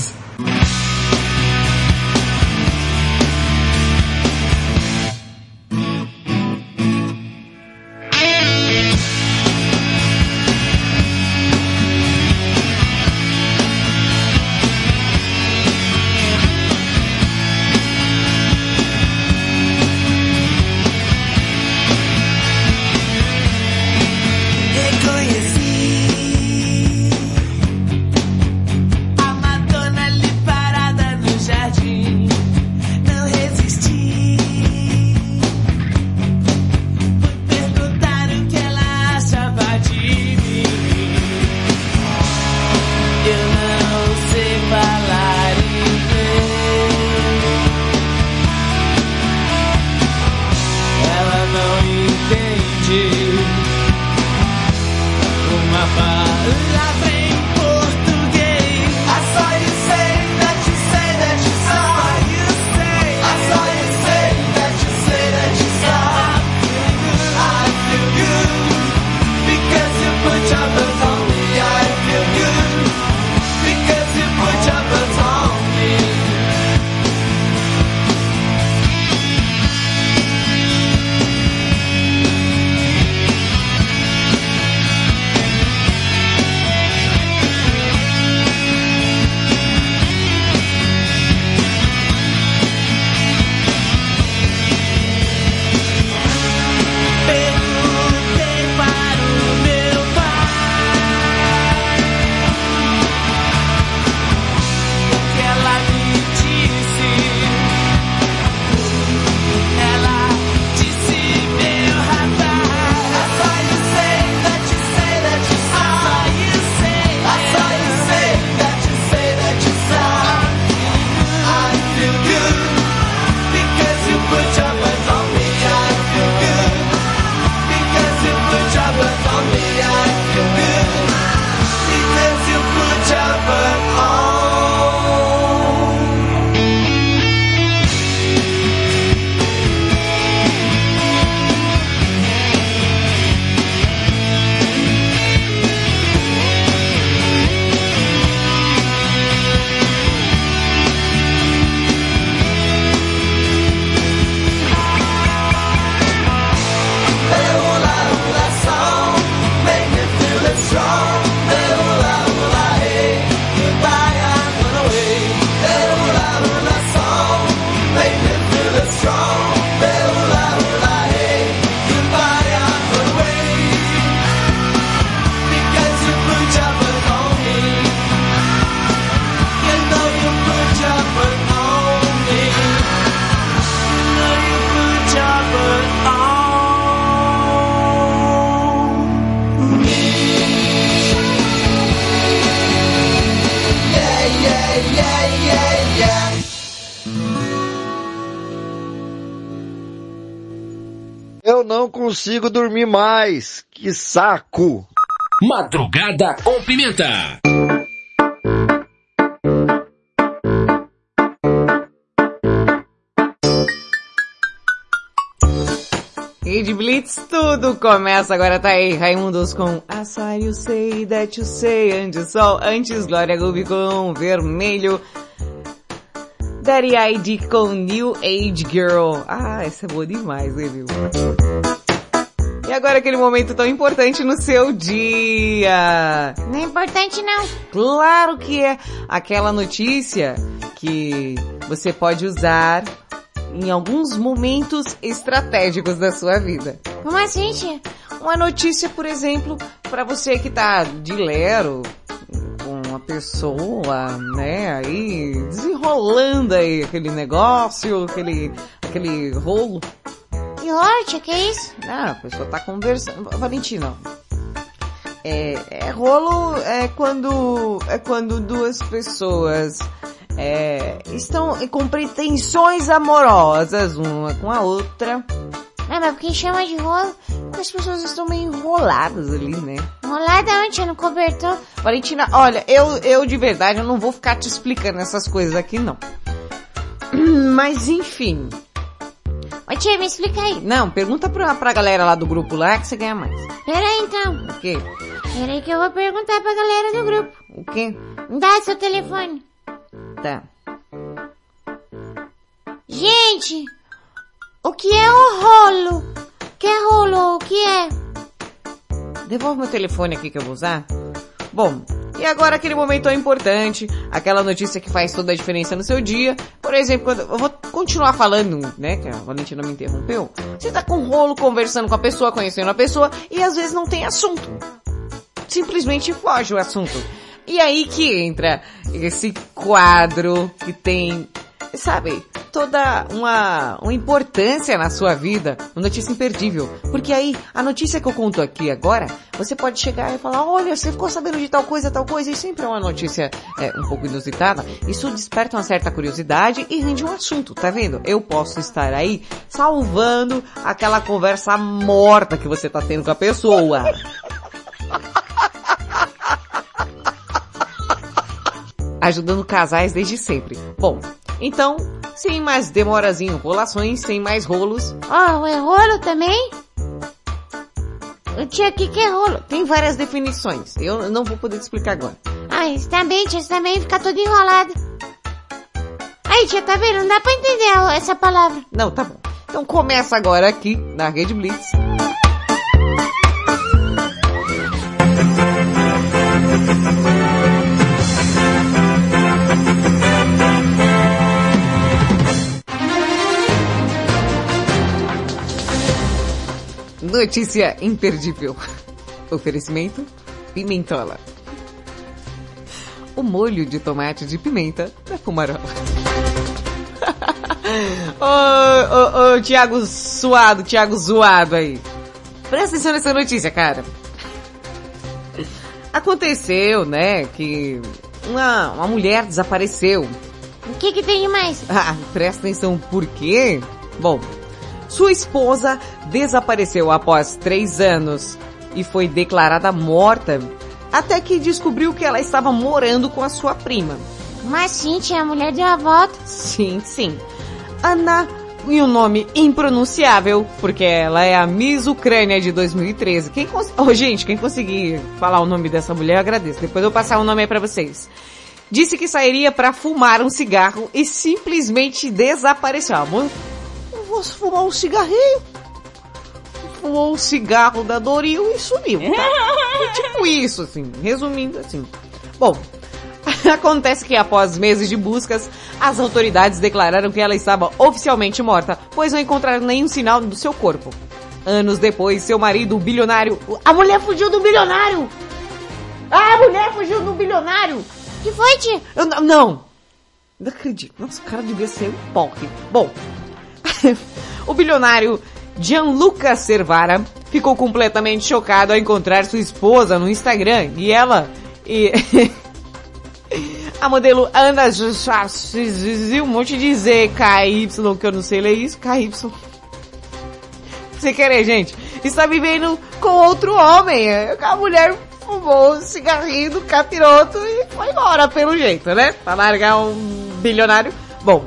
S25: me, I
S26: can be. Consigo dormir mais. Que saco.
S1: Madrugada com Pimenta.
S8: Rede Blitz, tudo começa agora, tá aí, Raimundos com I saw you say that you say, antes sol, antes Glória Groove com vermelho, Daddy ID com New Age Girl, ah, essa é boa demais, né, viu? E agora aquele momento tão importante no seu dia.
S11: Não é importante não.
S8: Claro que é aquela notícia que você pode usar em alguns momentos estratégicos da sua vida.
S11: Como assim, tia?
S8: Uma notícia, por exemplo, para você que tá de lero com uma pessoa, né, aí desenrolando aí aquele negócio, aquele aquele rolo.
S11: Que que é isso?
S8: Ah, a pessoa tá conversando. Valentina, é, é rolo é quando é quando duas pessoas é, estão com pretensões amorosas uma com a outra.
S11: Ah, mas quem chama de rolo?
S8: As pessoas estão meio enroladas ali, né?
S11: Enrolada onde? No cobertor?
S8: Valentina, olha, eu, eu de verdade, eu não vou ficar te explicando essas coisas aqui não. Mas enfim.
S11: Ô tia, me explica aí.
S8: Não, pergunta pra, pra galera lá do grupo lá que você ganha mais.
S11: Pera aí então.
S8: O quê?
S11: Pera aí que eu vou perguntar pra galera do grupo.
S8: O quê?
S11: Dá seu telefone.
S8: Tá.
S11: Gente, o que é o rolo? Que rolo? O que é?
S8: Devolve meu telefone aqui que eu vou usar. Bom, e agora aquele momento tão importante, aquela notícia que faz toda a diferença no seu dia. Por exemplo, quando eu vou continuar falando, né, que a Valentina me interrompeu. Você tá com rolo conversando com a pessoa, conhecendo a pessoa e às vezes não tem assunto. Simplesmente foge o assunto. E aí que entra esse quadro que tem, sabe, toda uma, uma importância na sua vida, uma notícia imperdível. Porque aí, a notícia que eu conto aqui agora, você pode chegar e falar, olha, você ficou sabendo de tal coisa, tal coisa, e sempre é uma notícia é, um pouco inusitada. Isso desperta uma certa curiosidade e rende um assunto, tá vendo? Eu posso estar aí salvando aquela conversa morta que você tá tendo com a pessoa. ajudando casais desde sempre. Bom, então, sem mais demoras e enrolações, sem mais rolos.
S11: Ah, oh, é rolo também? Tia, o que, que é rolo?
S8: Tem várias definições. Eu não vou poder te explicar agora.
S11: Ah, isso também, tia, isso também fica todo enrolado. Aí, tia, tá vendo? Não dá pra entender essa palavra.
S8: Não, tá bom. Então começa agora aqui na Rede Blitz. Notícia imperdível. Oferecimento Pimentola. O molho de tomate de pimenta da Fumarola. ô, ô, ô, Thiago suado, Thiago zoado aí. Presta atenção nessa notícia, cara. Aconteceu, né, que uma, uma mulher desapareceu.
S11: O que que tem de mais?
S8: Ah, presta atenção, por quê? Bom, sua esposa desapareceu após três anos e foi declarada morta até que descobriu que ela estava morando com a sua prima.
S11: Mas sim, tia, a mulher deu a volta.
S8: Sim, sim. Ana e um nome impronunciável, porque ela é a Miss Ucrânia de 2013. Quem cons... oh, gente, quem conseguir falar o nome dessa mulher, eu agradeço. Depois eu vou passar o nome aí pra vocês. Disse que sairia para fumar um cigarro e simplesmente desapareceu. Vou fumar um cigarrinho. Fumou um cigarro da Doril e sumiu, tá? tipo isso, assim, resumindo assim. Bom, Acontece que após meses de buscas, as autoridades declararam que ela estava oficialmente morta, pois não encontraram nenhum sinal do seu corpo. Anos depois, seu marido, o bilionário... A mulher fugiu do bilionário! Ah, a mulher fugiu do bilionário!
S11: Que foi, tia?
S8: Eu, não, não! Não acredito. Nossa, o cara devia ser um porre. Bom, o bilionário Gianluca Cervara ficou completamente chocado ao encontrar sua esposa no Instagram e ela... E... A modelo Ana um monte de Z, que eu não sei ler isso, KY. Sem querer, gente. Está vivendo com outro homem. A mulher fumou um cigarrinho do capiroto e foi embora, pelo jeito, né? Pra largar um bilionário. Bom,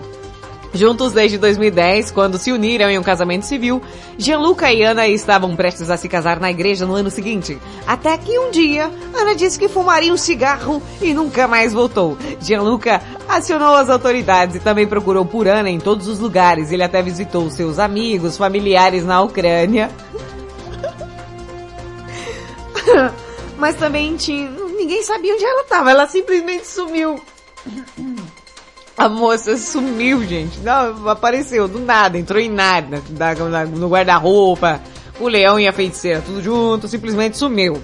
S8: Juntos desde 2010, quando se uniram em um casamento civil, Gianluca e Ana estavam prestes a se casar na igreja no ano seguinte. Até que um dia, Ana disse que fumaria um cigarro e nunca mais voltou. Gianluca acionou as autoridades e também procurou por Ana em todos os lugares. Ele até visitou seus amigos, familiares na Ucrânia. Mas também tinha, ninguém sabia onde ela estava. Ela simplesmente sumiu. A moça sumiu, gente. Não, apareceu do nada, entrou em nada, da- da- no guarda-roupa, o leão e a feiticeira, tudo junto, simplesmente sumiu.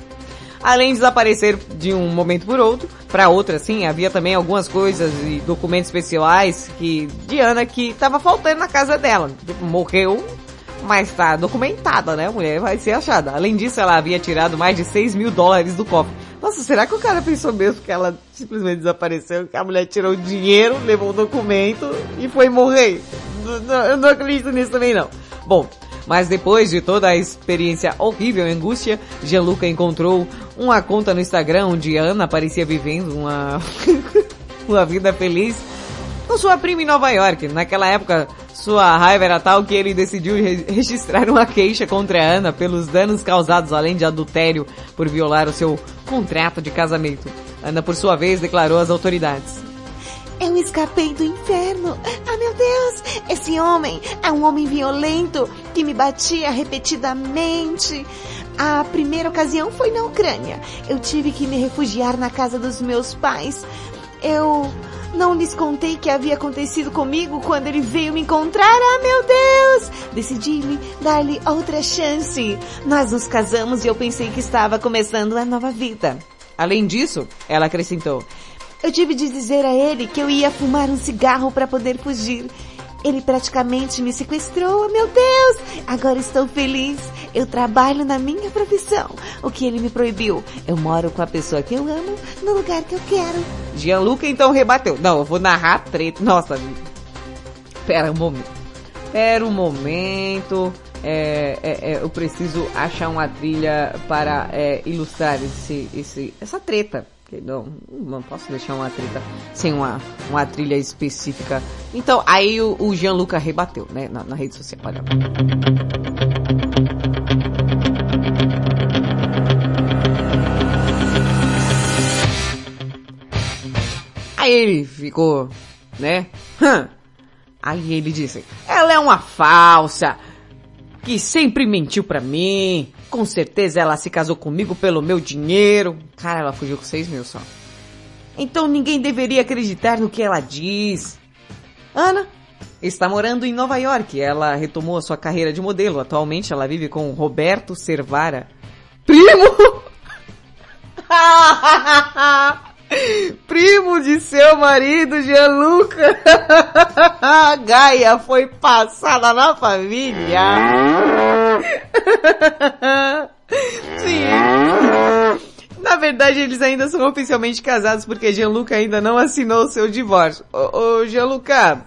S8: Além de desaparecer de um momento por outro, para outro assim, havia também algumas coisas e documentos especiais que de Ana que tava faltando na casa dela. Morreu, mas tá documentada, né? A mulher vai ser achada. Além disso, ela havia tirado mais de 6 mil dólares do cofre. Nossa, será que o cara pensou mesmo que ela simplesmente desapareceu? Que a mulher tirou o dinheiro, levou o documento e foi morrer? Eu não acredito nisso também não. Bom, mas depois de toda a experiência horrível e angústia, Gianluca encontrou uma conta no Instagram onde Ana aparecia vivendo uma, uma vida feliz com sua prima em Nova York. Naquela época, sua raiva era tal que ele decidiu re- registrar uma queixa contra a Ana pelos danos causados além de adultério por violar o seu contrato de casamento. Ana, por sua vez, declarou às autoridades.
S11: Eu escapei do inferno. Ah, meu Deus! Esse homem é um homem violento que me batia repetidamente. A primeira ocasião foi na Ucrânia. Eu tive que me refugiar na casa dos meus pais. Eu não lhes contei que havia acontecido comigo quando ele veio me encontrar. Ah, meu Deus! Decidi-me dar-lhe outra chance. Nós nos casamos e eu pensei que estava começando uma nova vida.
S8: Além disso, ela acrescentou,
S11: Eu tive de dizer a ele que eu ia fumar um cigarro para poder fugir. Ele praticamente me sequestrou, meu Deus! Agora estou feliz. Eu trabalho na minha profissão. O que ele me proibiu? Eu moro com a pessoa que eu amo, no lugar que eu quero.
S8: Gianluca então rebateu. Não, eu vou narrar treta. Nossa, pera um momento. Pera um momento. É, é, é, eu preciso achar uma trilha para é, ilustrar esse, esse, essa treta. Não, não posso deixar uma treta sem uma, uma trilha específica. Então, aí o, o Gianluca rebateu, né, na, na rede social. Olha. Aí ele ficou, né? Aí ele disse, ela é uma falsa, que sempre mentiu pra mim, com certeza ela se casou comigo pelo meu dinheiro. Cara, ela fugiu com seis mil só. Então ninguém deveria acreditar no que ela diz. Ana está morando em Nova York. Ela retomou a sua carreira de modelo. Atualmente ela vive com Roberto Cervara. Primo! Primo de seu marido, Gianluca. Gaia foi passada na família. Sim. Na verdade, eles ainda são oficialmente casados porque Gianluca ainda não assinou seu divórcio. Ô, ô Gianluca,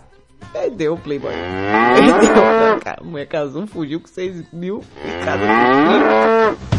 S8: perdeu o Playboy. Perdeu, cara. A mulher casou, fugiu com 6 mil e casou com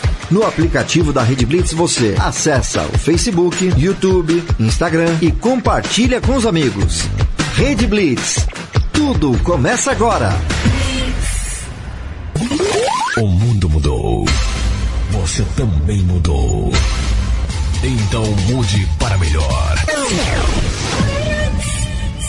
S16: No aplicativo da Rede Blitz você acessa o Facebook, YouTube, Instagram e compartilha com os amigos. Rede Blitz. Tudo começa agora.
S1: O mundo mudou. Você também mudou. Então mude para melhor.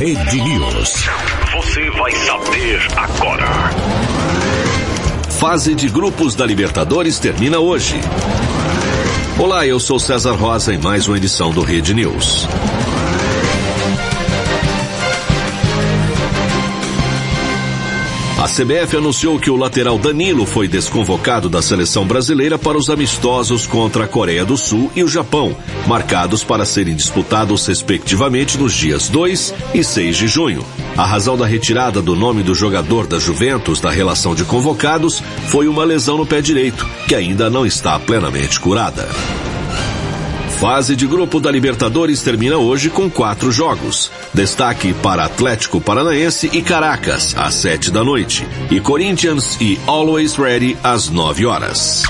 S1: Rede News. Você vai saber agora. Fase de grupos da Libertadores termina hoje. Olá, eu sou César Rosa em mais uma edição do Rede News. CBF anunciou que o lateral Danilo foi desconvocado da seleção brasileira para os amistosos contra a Coreia do Sul e o Japão, marcados para serem disputados respectivamente nos dias 2 e 6 de junho. A razão da retirada do nome do jogador da Juventus da relação de convocados foi uma lesão no pé direito, que ainda não está plenamente curada. Fase de grupo da Libertadores termina hoje com quatro jogos. Destaque para Atlético Paranaense e Caracas, às sete da noite. E Corinthians e Always Ready, às nove horas.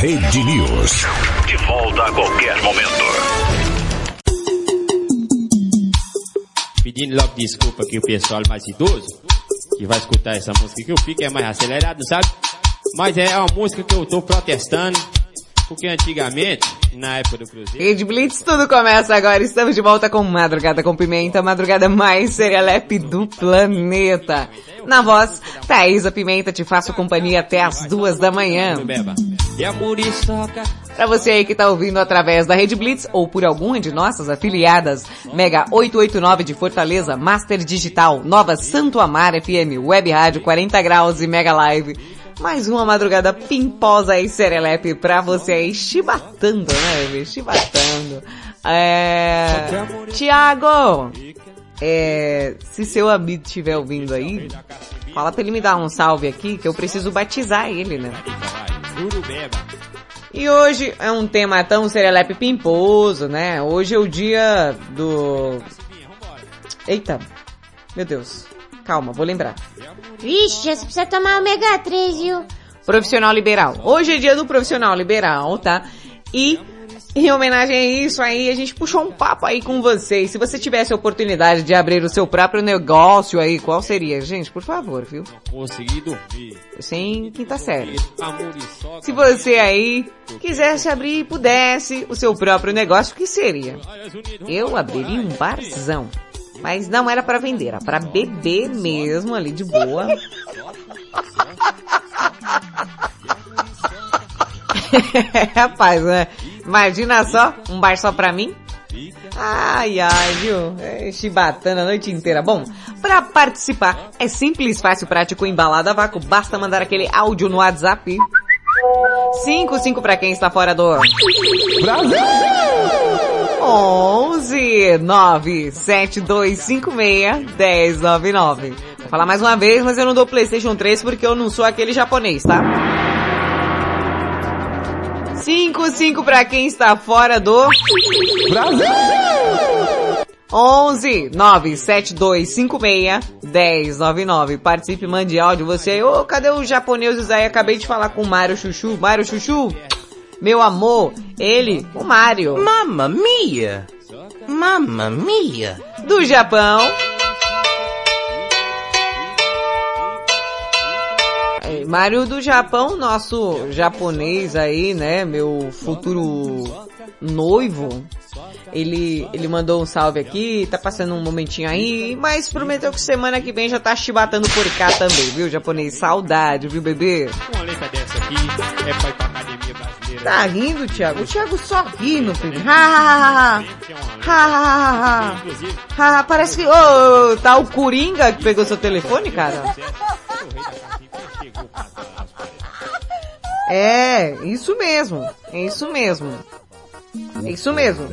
S1: Rede News. De volta a qualquer momento.
S27: Pedindo logo desculpa aqui o pessoal mais idoso, que vai escutar essa música que eu fico é mais acelerado, sabe? Mas é uma música que eu tô protestando, porque antigamente, na época do Cruzeiro...
S8: Rede Blitz, tudo começa agora. Estamos de volta com Madrugada com Pimenta, madrugada mais serelepe do planeta. Na voz, Thaisa Pimenta, te faço companhia até as duas da manhã.
S27: A muriçoca...
S8: Pra você aí que tá ouvindo através da Rede Blitz ou por alguma de nossas afiliadas, Mega 889 de Fortaleza, Master Digital, Nova Santo Amar FM, Web Rádio 40 Graus e Mega Live. Mais uma madrugada pimposa e serelepe pra você aí, chibatando, né? Chibatando. É... Tiago! É... Se seu amigo estiver ouvindo aí, fala pra ele me dar um salve aqui, que eu preciso batizar ele, né? E hoje é um tema tão serelepe pimposo, né? Hoje é o dia do... Eita! Meu Deus. Calma, vou lembrar.
S11: Vixe, você precisa tomar ômega 3, viu?
S8: Profissional liberal. Hoje é dia do profissional liberal, tá? E em homenagem a isso aí, a gente puxou um papo aí com vocês. Se você tivesse a oportunidade de abrir o seu próprio negócio aí, qual seria? Gente, por favor, viu?
S27: Consegui dormir.
S8: Sem quinta série. Se você aí quisesse abrir e pudesse o seu próprio negócio, o que seria? Eu abriria um barzão. Mas não era para vender, era para beber mesmo ali de boa. Rapaz, né? Imagina só, um bar só pra mim. Ai, ai, viu? É, chibatando a noite inteira. Bom, pra participar é simples, fácil, prático, embalado a vácuo. Basta mandar aquele áudio no WhatsApp. 55 para quem está fora do Brasil. 11 97256 1099. Vou falar mais uma vez, mas eu não dou PlayStation 3 porque eu não sou aquele japonês, tá? 55 para quem está fora do Brasil. 11 97256 1099. Participe, mande áudio. Você aí, ô, cadê o japonês aí? Acabei de falar com o Mário Chuchu. Mário Chuchu, meu amor, ele, o Mário.
S28: Mamma mia! Mamma mia!
S8: Do Japão. Mário do Japão, nosso japonês aí, né? Meu futuro noivo. Ele, ele mandou um salve aqui, tá passando um momentinho aí, mas prometeu que semana que vem já tá chibatando por cá também, viu, japonês? Saudade, viu, bebê?
S27: Uma letra dessa aqui. aqui é pra ir pra academia brasileira.
S8: Tá rindo, Thiago? O Thiago só ri no filme. Ha, ha, ha, ha. Ha, ha, ha, ha. Ha, ha, parece que... Ô, tá o Coringa que pegou seu telefone, cara? É, isso mesmo. É isso mesmo. É isso mesmo.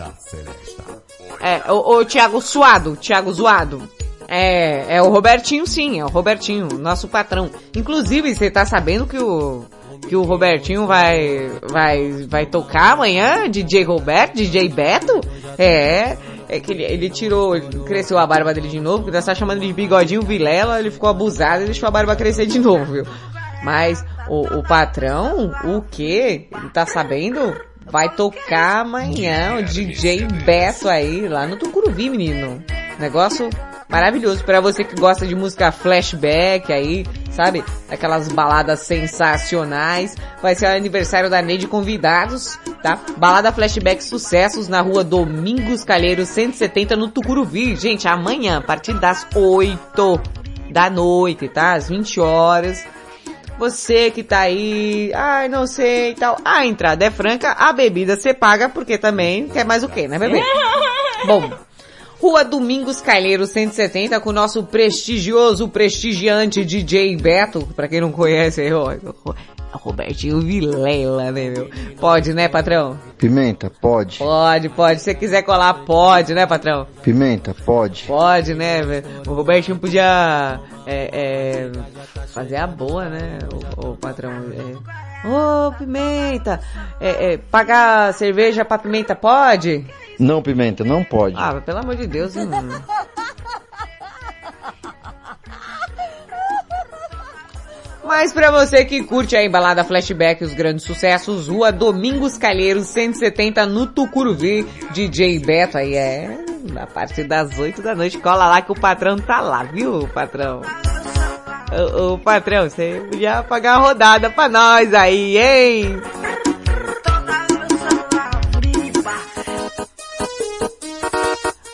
S8: É, o, o Thiago suado, Thiago zoado. É, é o Robertinho sim, é o Robertinho, nosso patrão. Inclusive, você tá sabendo que o que o Robertinho vai vai vai tocar amanhã, DJ Roberto, DJ Beto? É, é que ele, ele tirou, cresceu a barba dele de novo, porque tá chamando de bigodinho Vilela, ele ficou abusado e deixou a barba crescer de novo, viu? Mas o, o patrão, o que? Ele tá sabendo? Vai tocar amanhã o DJ Beto aí, lá no Tucuruvi, menino. Negócio maravilhoso para você que gosta de música flashback aí, sabe? Aquelas baladas sensacionais. Vai ser o aniversário da Neide convidados, tá? Balada flashback sucessos na rua Domingos Calheiros 170 no Tucuruvi. Gente, amanhã, a partir das 8 da noite, tá? Às 20 horas. Você que tá aí, ai, não sei e tal. A entrada é franca, a bebida você paga porque também quer mais o quê, né, bebê? Bom, Rua Domingos Calheiro 170 com o nosso prestigioso, prestigiante DJ Beto, pra quem não conhece, é o Robertinho Vilela, né, meu? Pode, né, patrão?
S26: Pimenta, pode.
S8: Pode, pode. Se você quiser colar, pode, né, patrão?
S26: Pimenta, pode.
S8: Pode, né, velho? O Robertinho podia, é, é, fazer a boa, né, o, o patrão? É, Ô, Pimenta, é, é, pagar cerveja pra Pimenta pode?
S26: Não, Pimenta, não pode.
S8: Ah, pelo amor de Deus, hum. Mas pra você que curte a embalada flashback os grandes sucessos, Rua Domingos Calheiros 170 no Tucuruvi, DJ Beto aí é a partir das 8 da noite, cola lá que o patrão tá lá, viu, patrão? Ô, ô patrão, você podia pagar uma rodada pra nós aí, hein?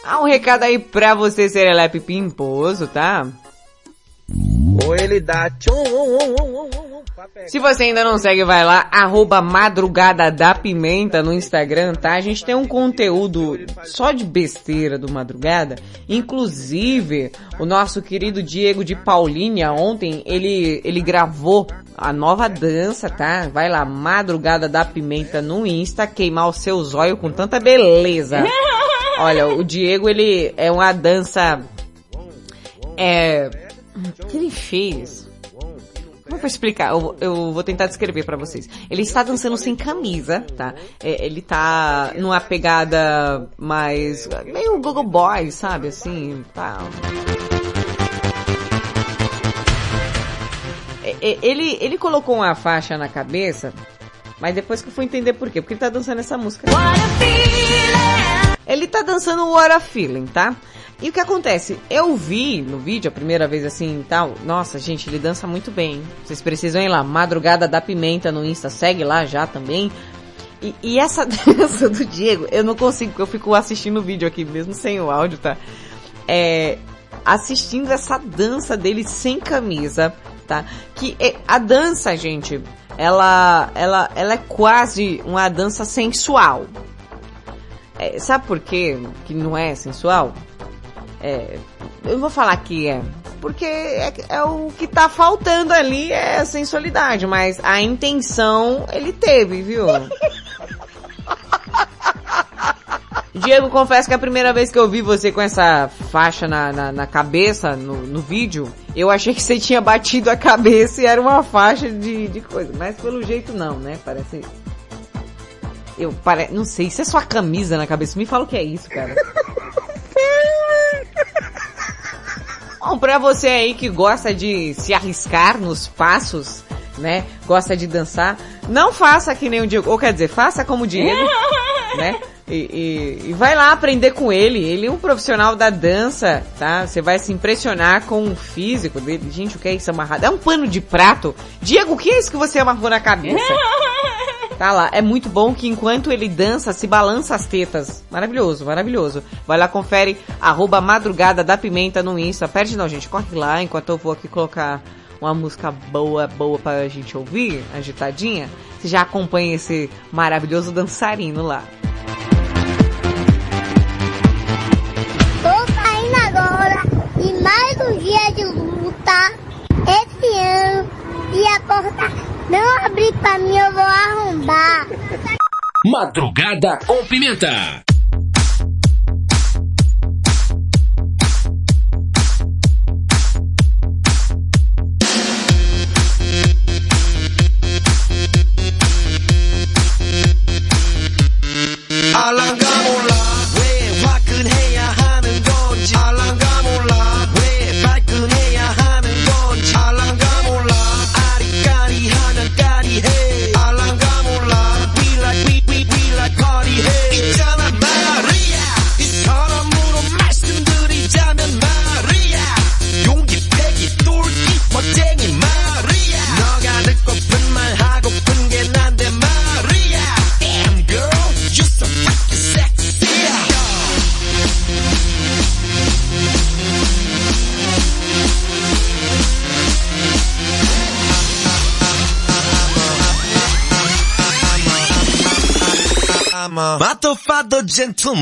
S8: Há um recado aí pra você, Serelepe Pimposo, tá?
S29: Ou ele dá tchum,
S8: Se você ainda não segue, vai lá, arroba madrugada da pimenta no Instagram, tá? A gente tem um conteúdo só de besteira do Madrugada. Inclusive, o nosso querido Diego de Paulínia, ontem, ele, ele gravou a nova dança, tá? Vai lá, Madrugada da Pimenta no Insta, queimar o seu zóio com tanta beleza. Olha, o Diego, ele é uma dança... É... O que ele fez? Como eu explicar? Eu, eu, vou tentar descrever para vocês. Ele está dançando sem camisa, tá? É, ele tá numa pegada mais... meio Google Boy, sabe? Assim, tá... Ele, ele colocou uma faixa na cabeça, mas depois que eu fui entender por quê. Porque ele tá dançando essa música. Ele tá dançando What a Feeling, tá? E o que acontece? Eu vi no vídeo a primeira vez assim e tal. Nossa, gente, ele dança muito bem. Vocês precisam ir lá, Madrugada da Pimenta no Insta, segue lá já também. E, e essa dança do Diego, eu não consigo, porque eu fico assistindo o vídeo aqui, mesmo sem o áudio, tá? É, assistindo essa dança dele sem camisa, tá? Que é, a dança, gente, ela, ela, ela é quase uma dança sensual. É, sabe por quê que não é sensual? É, eu vou falar que é. Porque é, é, o que tá faltando ali é a sensualidade, mas a intenção ele teve, viu? Diego, confesso que a primeira vez que eu vi você com essa faixa na, na, na cabeça, no, no, vídeo, eu achei que você tinha batido a cabeça e era uma faixa de, de coisa. Mas pelo jeito não, né? Parece... Eu pare... não sei, isso é sua camisa na cabeça. Me fala o que é isso, cara. Bom, pra você aí que gosta de se arriscar nos passos, né? Gosta de dançar, não faça que nem o Diego, ou quer dizer, faça como o Diego, né? E, e, e, vai lá aprender com ele. Ele é um profissional da dança, tá? Você vai se impressionar com o físico dele. Gente, o que é isso amarrado? É um pano de prato? Diego, o que é isso que você amarrou na cabeça? Tá lá. É muito bom que enquanto ele dança, se balança as tetas. Maravilhoso, maravilhoso. Vai lá, confere, arroba madrugada da pimenta no Insta. Perde não, gente. Corre lá enquanto eu vou aqui colocar uma música boa, boa pra gente ouvir, agitadinha. Você já acompanha esse maravilhoso dançarino lá.
S21: Tô saindo agora de mais um dia de luta. Esse ano ia cortar não abrir pra mim, eu vou arrombar.
S1: Madrugada com pimenta.
S25: Alanga Mama. Matofado gentleman.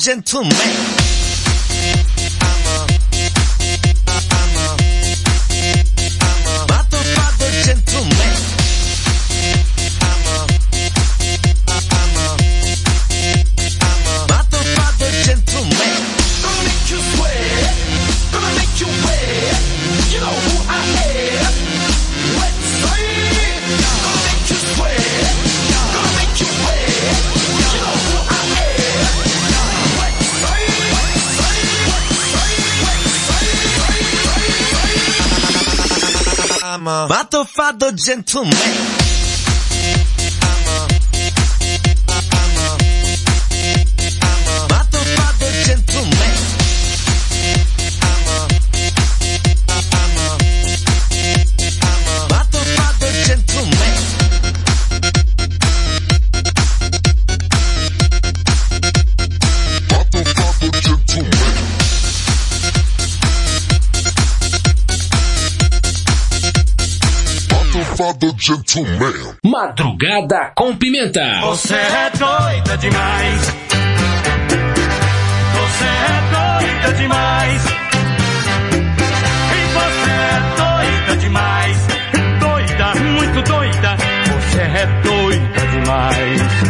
S25: gentleman. the gentleman. Gentleman.
S1: Madrugada com Pimenta.
S30: Você é doida demais. Você é doida demais. E você é doida demais. Doida, muito doida. Você é doida demais.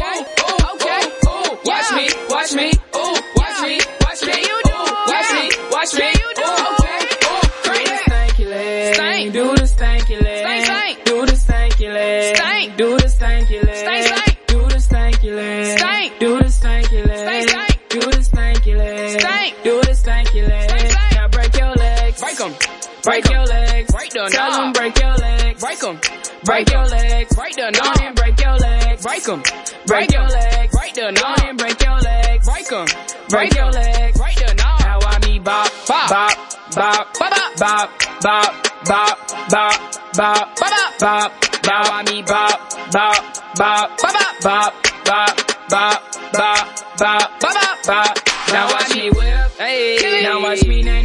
S31: break your legs, break the Tell them break your legs, break them, break your legs, break the knob and break your legs, break them, break your legs, break the knob and break your legs, break them, break your legs, break the knob. Now I me bop, bop, bop, bop, bop, bop, bop, bop, bop, bop, bop, bop. Now I me bop, bop, bop, bop, bop, bop, bop, bop, bop, bop, bop. Now watch me whip, hey, now watch me name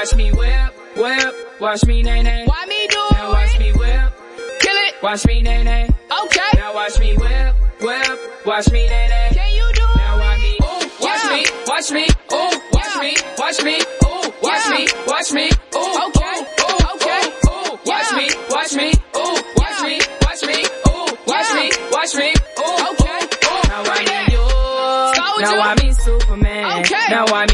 S31: watch me whip, whip. Watch me nay nay. Why me do it? Now watch me whip, kill it. Watch me nay nay. Okay. Now watch me whip, whip. Watch me nay nay. Can you do it? Now watch me, ooh, watch me, watch me, ooh, watch me, watch me, ooh, watch me, watch me, ooh, okay, ooh, okay, ooh, watch me, watch me, ooh, watch me, watch me, ooh, watch me, watch me, ooh, okay, ooh. Now I mean you, now I mean Superman, okay. now I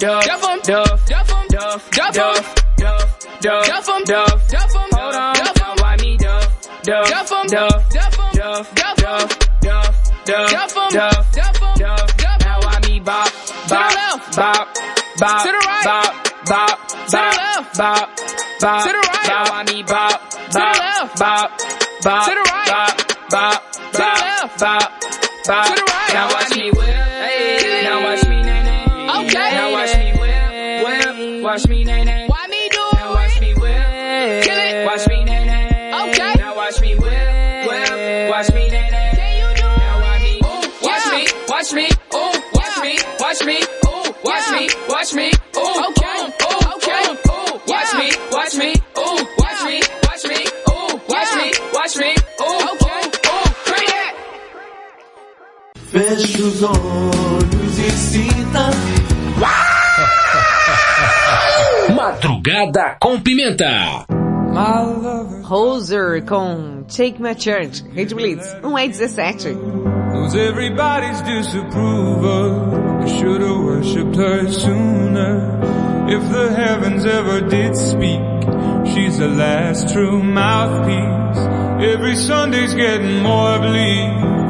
S31: Duff, Duff, Duff, Duff, Duff, Duff, Duff, Duff, Duff, Duff, Duff, Duff, hold on, now I mean Duff, Duff, Duff, Duff, Duff, Duff, Duff, Duff, Duff, Duff, Duff, Duff, now I mean Bop, Bop, Bop, Bop, to the right, Bop, Bop, to the left, Bop, Bop, to the right, now I mean Bop, Bop, Bop, Bop, to the right, Bop, Bop, to the left, Bop, Bop, to the right, now watch me
S25: Feche os olhos e sinta.
S1: Madrugada com Pimenta.
S8: Hoser com Take My Church, Rede Blitz, 1 é 17.
S22: Knows everybody's disapproval. Have worshipped her sooner. If the heavens ever did speak, she's the last true mouthpiece. Every Sunday's getting more bleak.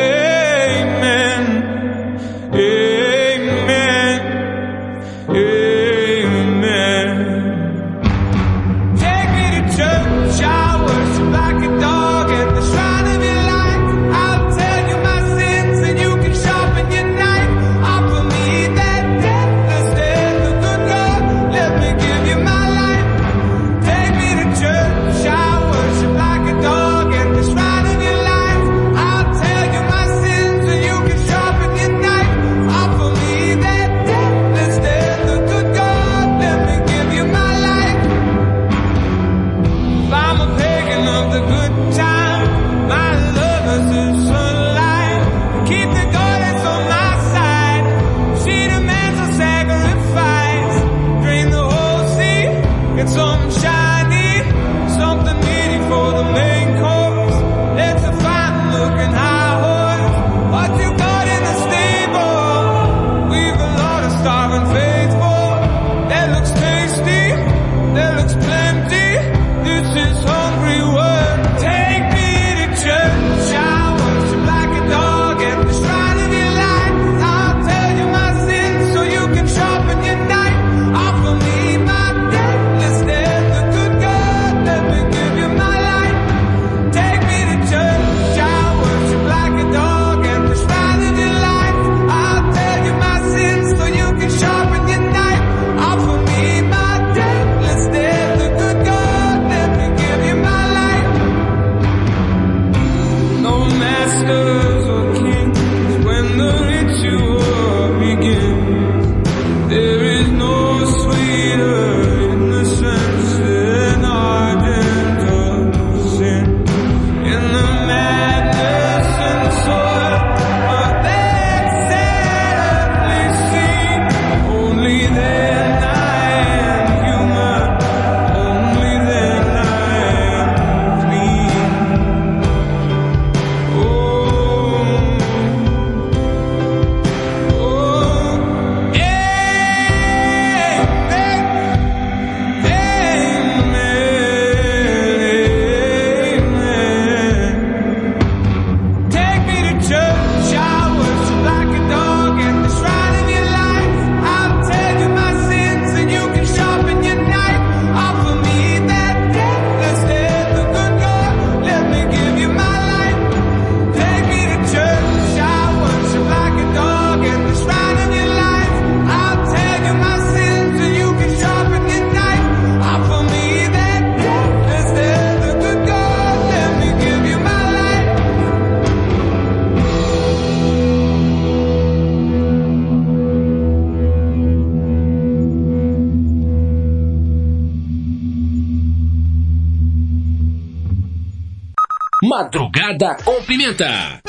S1: Pimenta.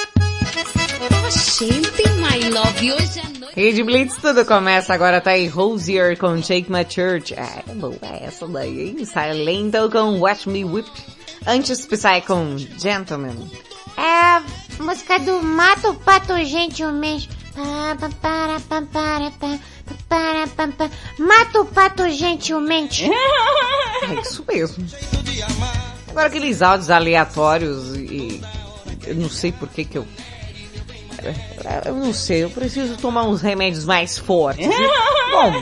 S15: Gente, my love, hoje à noite...
S8: Rede Blitz, tudo começa agora, tá aí Rosier com Shake My Church. É, boa essa daí, hein? Silento com Watch Me Whip. Antes Psy com Gentleman.
S11: É a música do Mato Pato Gentilmente. Mato Pato Gentilmente.
S8: É isso mesmo. Agora aqueles áudios aleatórios e... Eu não sei por que que eu... Eu não sei, eu preciso tomar uns remédios mais fortes. Bom,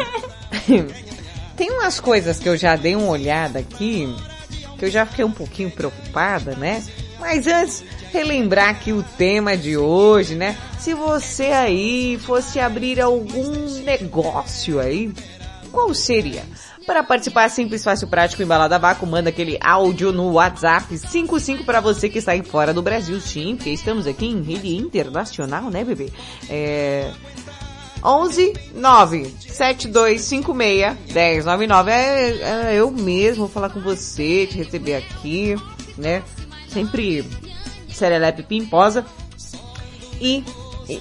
S8: tem umas coisas que eu já dei uma olhada aqui, que eu já fiquei um pouquinho preocupada, né? Mas antes, relembrar aqui o tema de hoje, né? Se você aí fosse abrir algum negócio aí, qual seria? Para participar simples, fácil, prático, embalada a vácuo, manda aquele áudio no WhatsApp 55 para você que está aí fora do Brasil, sim, porque estamos aqui em rede internacional, né, bebê? É... 11 9 7256 1099 é, é eu mesmo vou falar com você, te receber aqui, né? Sempre serelepe pimposa. E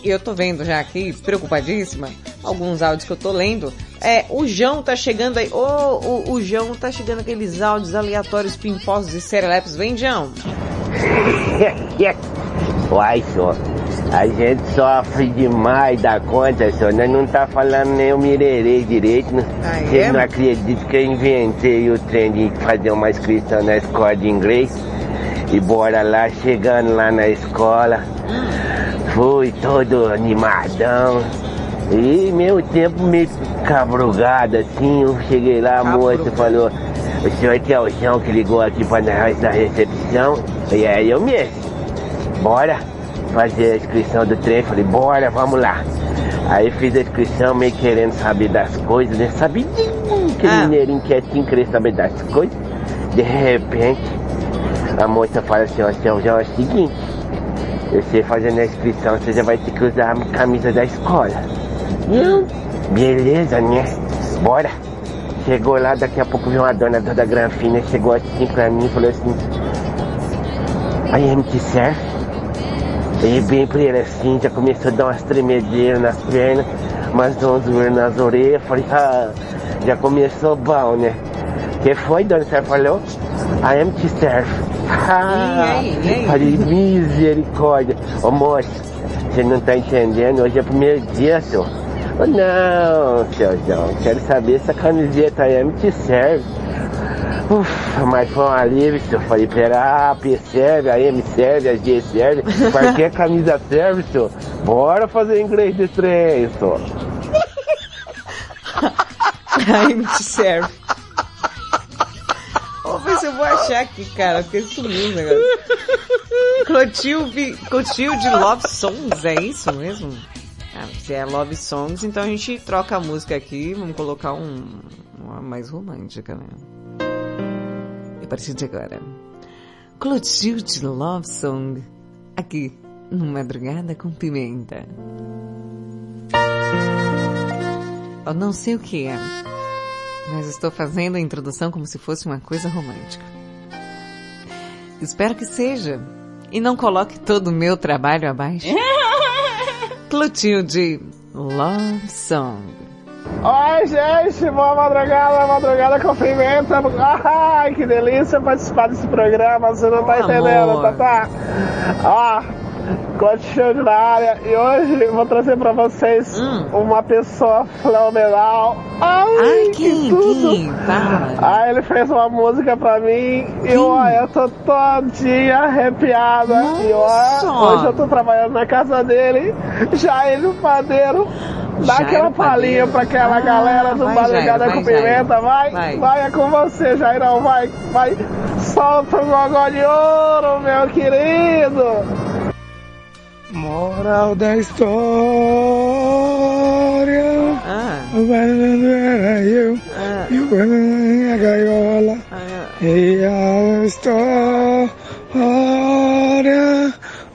S8: eu tô vendo já aqui, preocupadíssima, alguns áudios que eu tô lendo. É, o João tá chegando aí. Ô, oh, o, o João tá chegando aqueles áudios aleatórios pimposos e serelepes. Vem, João.
S32: Uai, só. A gente sofre demais da conta, só. Nós não tá falando nem o mirerê direito. Né?
S8: Ah,
S32: Vocês
S8: é?
S32: não acreditam que eu inventei o trem de fazer uma inscrição na escola de inglês? E bora lá, chegando lá na escola. Fui todo animadão. E meu tempo meio cabrugado assim, eu cheguei lá, a moça falou, o senhor que é o João que ligou aqui para nós na recepção? E aí eu mesmo. Bora fazer a inscrição do trem, falei, bora, vamos lá. Aí fiz a inscrição meio querendo saber das coisas, né? Sabidinho, aquele mineirinho quietinho querendo saber das coisas. De repente, a moça fala assim, ó, seu João, é o seguinte, você fazendo a inscrição, você já vai ter que usar a camisa da escola. Eu, beleza, né? Bora. Chegou lá, daqui a pouco veio uma dona da granfina, chegou assim pra mim e falou assim, aí MT Surf? E bem pra ele assim, já começou a dar umas tremedeiras nas pernas, umas donzuras nas orelhas, falei, ah, já começou bom, né? que foi, dona? Você falou? A MT Surf. Ah,
S8: E aí, e aí?
S32: falei, misericórdia. Ô moço, você não tá entendendo? Hoje é o primeiro dia, senhor. Oh, não, seu João, quero saber se a camiseta aí me te serve. Ufa, mas foi um alívio, senhor. Falei, pera, a AP serve, a M serve, a G serve, qualquer camisa serve, senhor. Bora fazer inglês de trem, senhor.
S8: Aí me te serve. Vamos ver se eu vou achar aqui, cara, porque sumiu o negócio. Clotilde, Clotilde Love Songs, é isso mesmo? Ah, se é Love Songs, então a gente troca a música aqui, vamos colocar um, uma mais romântica, né? E a partir de agora, Clotilde Love Song, aqui, no Madrugada com Pimenta. Eu não sei o que é, mas estou fazendo a introdução como se fosse uma coisa romântica. Espero que seja. E não coloque todo o meu trabalho abaixo. Clotilde Love Song.
S33: Oi, gente, boa madrugada, madrugada com pimenta. Ai, que delícia participar desse programa, você não tá entendendo, tá, tá? Ó, Clotilde na área e hoje vou trazer pra vocês uma pessoa fenomenal. Ai,
S8: Ai,
S33: que
S8: quem,
S33: tudo!
S8: quem? Fala.
S33: Aí ele fez uma música pra mim e olha, eu tô todinha arrepiada. E olha, hoje eu tô trabalhando na casa dele, já ele o padeiro. Dá
S8: Jairo
S33: aquela palhinha pra aquela
S8: Ah,
S33: galera do Madrugada com. Pimenta, vai,
S8: Vai.
S33: vai, é com você, Jairão, vai, vai. Solta o gogó de ouro, meu querido. Moral da história. O banana era eu. E o banana a gaiola. E a história.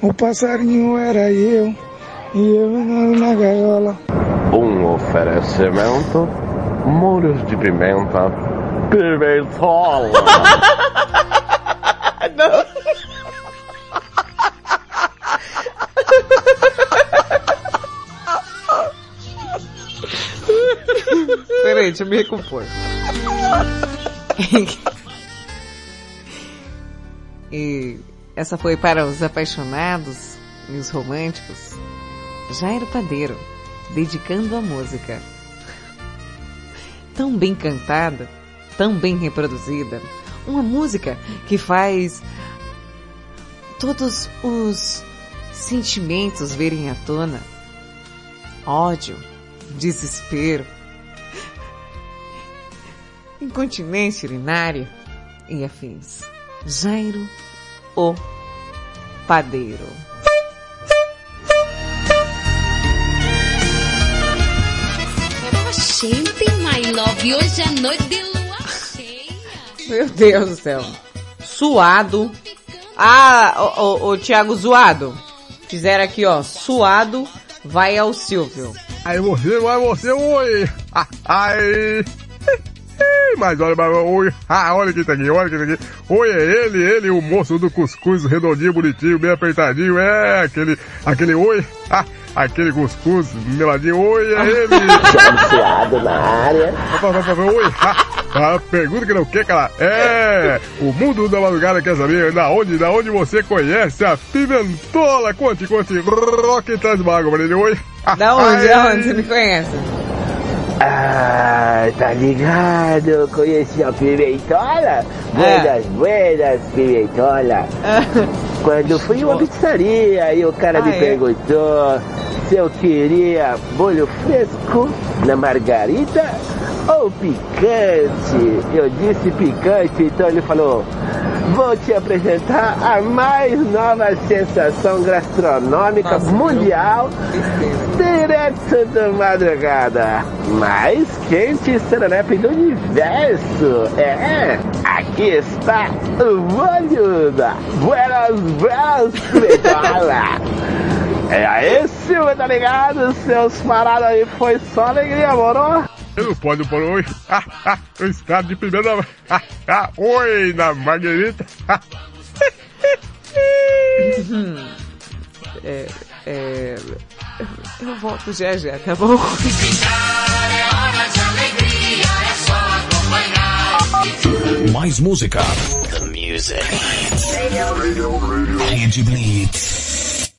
S33: O passarinho era eu. E eu na gaiola.
S32: Um oferecimento, muros de pimenta, pimentola.
S8: eu me recompor. e essa foi para os apaixonados e os românticos. Jairo Padeiro, dedicando a música. Tão bem cantada, tão bem reproduzida. Uma música que faz todos os sentimentos virem à tona. Ódio, desespero, incontinência urinária e afins. Jairo, o padeiro.
S15: Gente, my love, hoje é noite de lua cheia.
S8: Meu Deus do céu. Suado. Ah, o, o, o Thiago Zoado. Fizeram aqui, ó. Suado vai ao Silvio.
S34: Aí você, vai você, oi! Ah, ai! Mas olha, ah, olha quem tá aqui, olha quem tá aqui. Oi, é ele, ele, o moço do cuscuz redondinho, bonitinho, bem apertadinho, é, aquele, aquele oi, ah, aquele cuscuz meladinho, oi, é ele.
S32: Anunciado na área.
S34: Oi, ah, a pergunta que não quer, cara, é, o mundo da madrugada quer saber da onde, da onde você conhece a pimentola, conte, conte, rock traz Marília, oi.
S8: Da onde, da onde você me conhece?
S32: Ah, tá ligado? Conheci a Pimentola? Buenas, buenas, Pimentola. Quando fui em uma pizzaria e o cara me
S8: Ah, é?
S32: perguntou eu queria molho fresco na margarita ou picante. Eu disse picante, então ele falou, vou te apresentar a mais nova sensação gastronômica mundial direto da madrugada. Mais quente serelepe do universo. É, aqui está o molho da Buenas Pimentola. É aí, Silvio, tá ligado? Seus paradas aí foi só alegria, moro?
S34: Eu não pode pôr oi. O estado de primeira. Oi na Marguerita.
S8: É, é, eu volto já já, tá bom?
S1: Mais música. The music. Rede Blitz.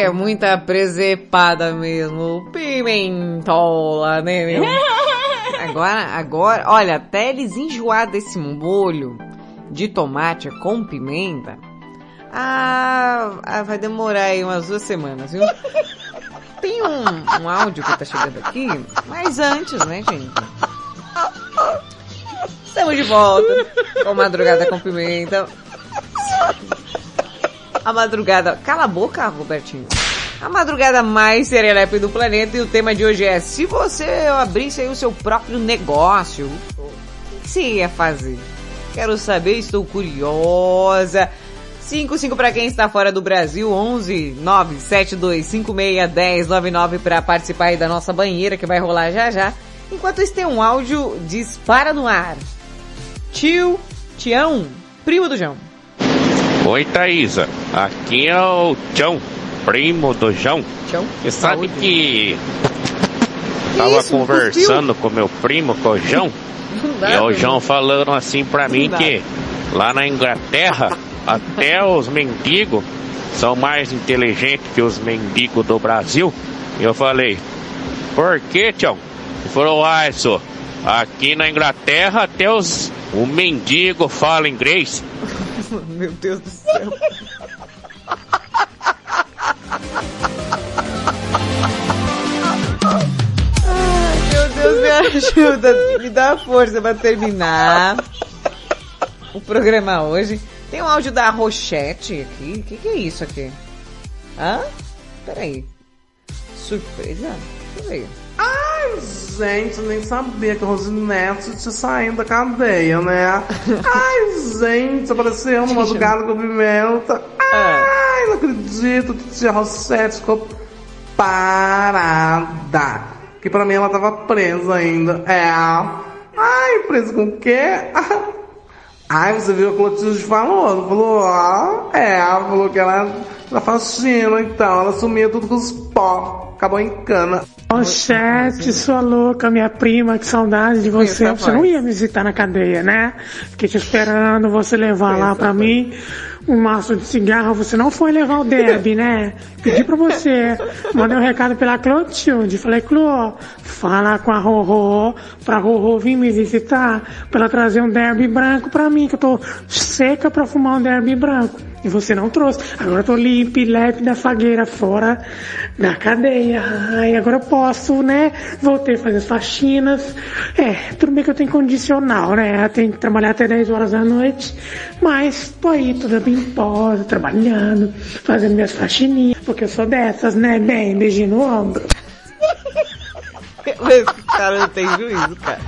S8: É muita presepada mesmo. Pimentola, né, meu? Agora, agora, olha, até eles enjoar desse molho de tomate com pimenta, Ah, ah, vai demorar aí umas duas semanas, viu? Tem um, um áudio que tá chegando aqui, mas antes, né, gente? Estamos de volta com Madrugada com Pimenta. A madrugada... Cala a boca, Robertinho. A madrugada mais serelepe do planeta e o tema de hoje é se você abrisse aí o seu próprio negócio, o que você ia fazer? Quero saber, estou curiosa. 55 para quem está fora do Brasil, 11 972 56 10 99 para participar aí da nossa banheira que vai rolar já já. Enquanto isso tem um áudio dispara no ar. Tio, Tião, primo do João.
S35: Oi, Thaisa. Aqui é o Tião, primo do João.
S8: Tião?
S35: Você sabe
S8: Saúde.
S35: que tava
S8: isso?
S35: conversando com meu primo, com o João, e o João falando assim pra mim que lá na Inglaterra, até os mendigos são mais inteligentes que os mendigos do Brasil. E eu falei, por que, Tião? Ele falou, ah, isso, aqui na Inglaterra até os, o mendigo fala inglês.
S8: Meu Deus do céu. Meu Deus, me ajuda, me dá força pra terminar o programa hoje. Tem um áudio da Rochette aqui. O que, que é isso aqui? Hã? Peraí. Surpresa?
S33: Ai, gente, eu nem sabia que a Rosinete tinha saído da cadeia, né? Ai, gente, apareceu no madrugada com pimenta. Ai, não acredito que tia Rosete ficou parada. Que pra mim ela tava presa ainda. É. Ai, presa com o quê? Ai, você viu o o Clotilde falou? Ela falou, ó, é, ela falou que ela era faxina, então, ela sumia tudo com os pó, acabou em cana.
S36: Ô, chat, sua louca, minha prima, que saudade de você.
S33: Pensa,
S36: Você não
S33: pai.
S36: ia me visitar na cadeia, né? Fiquei te esperando você levar lá pra mim um maço de cigarro. Você não foi levar o Derby, né? Pedi pra você. Mandei um recado pela Clotilde. Falei, Clô, fala com a Rorô, pra Rorô vir me visitar, pra ela trazer um Derby branco pra mim, que eu tô seca pra fumar um Derby branco. E você não trouxe. Agora eu tô limpo e leve da fagueira fora da cadeia. Ai, agora eu posso, né? Voltei a fazer as faxinas. É, tudo bem que eu tenho condicional, né? Eu tenho que trabalhar até 10 horas da noite. Mas tô aí toda pimposa, trabalhando, fazendo minhas faxininhas. Porque eu sou dessas, né? Bem, beijinho no ombro.
S8: Esse cara não tem juízo, cara.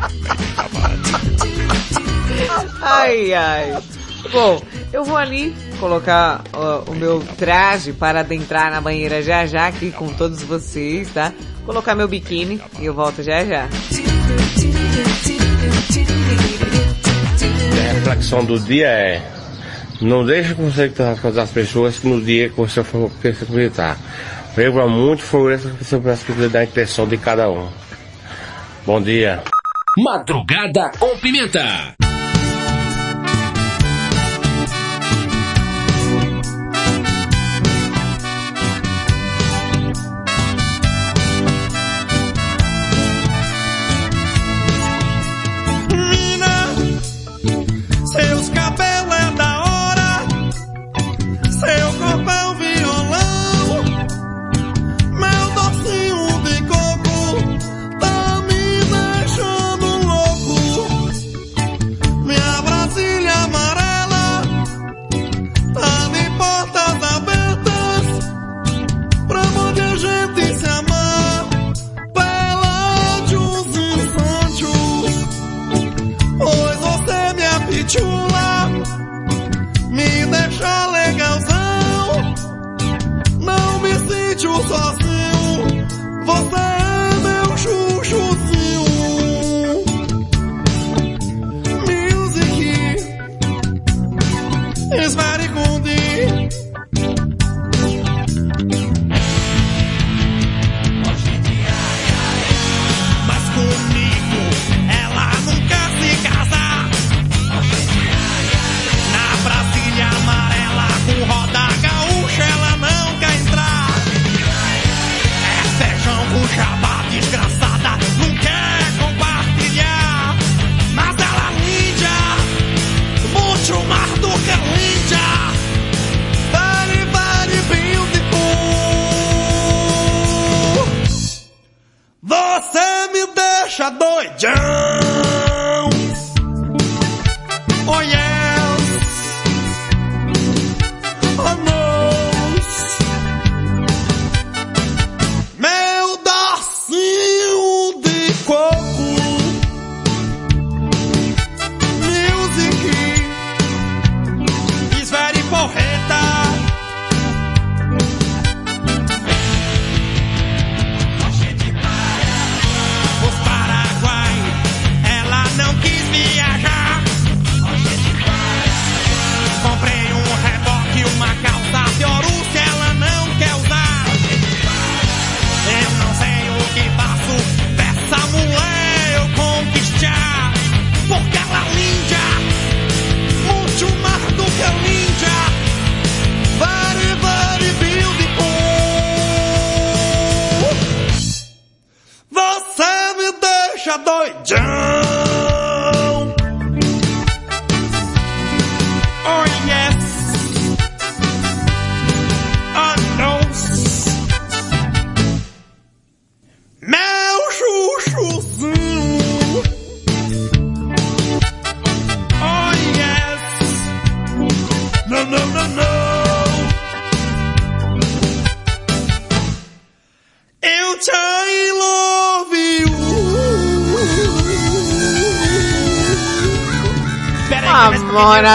S8: Ai, ai. Bom, eu vou ali colocar ó, o meu traje para adentrar na banheira já já aqui com todos vocês, tá? Colocar meu biquíni e eu volto já já.
S32: A reflexão do dia é não deixe você com as pessoas que no dia que você for visitar. Lembra muito foi essa que você precisa da intenção de cada um. Bom dia.
S1: Madrugada com pimenta.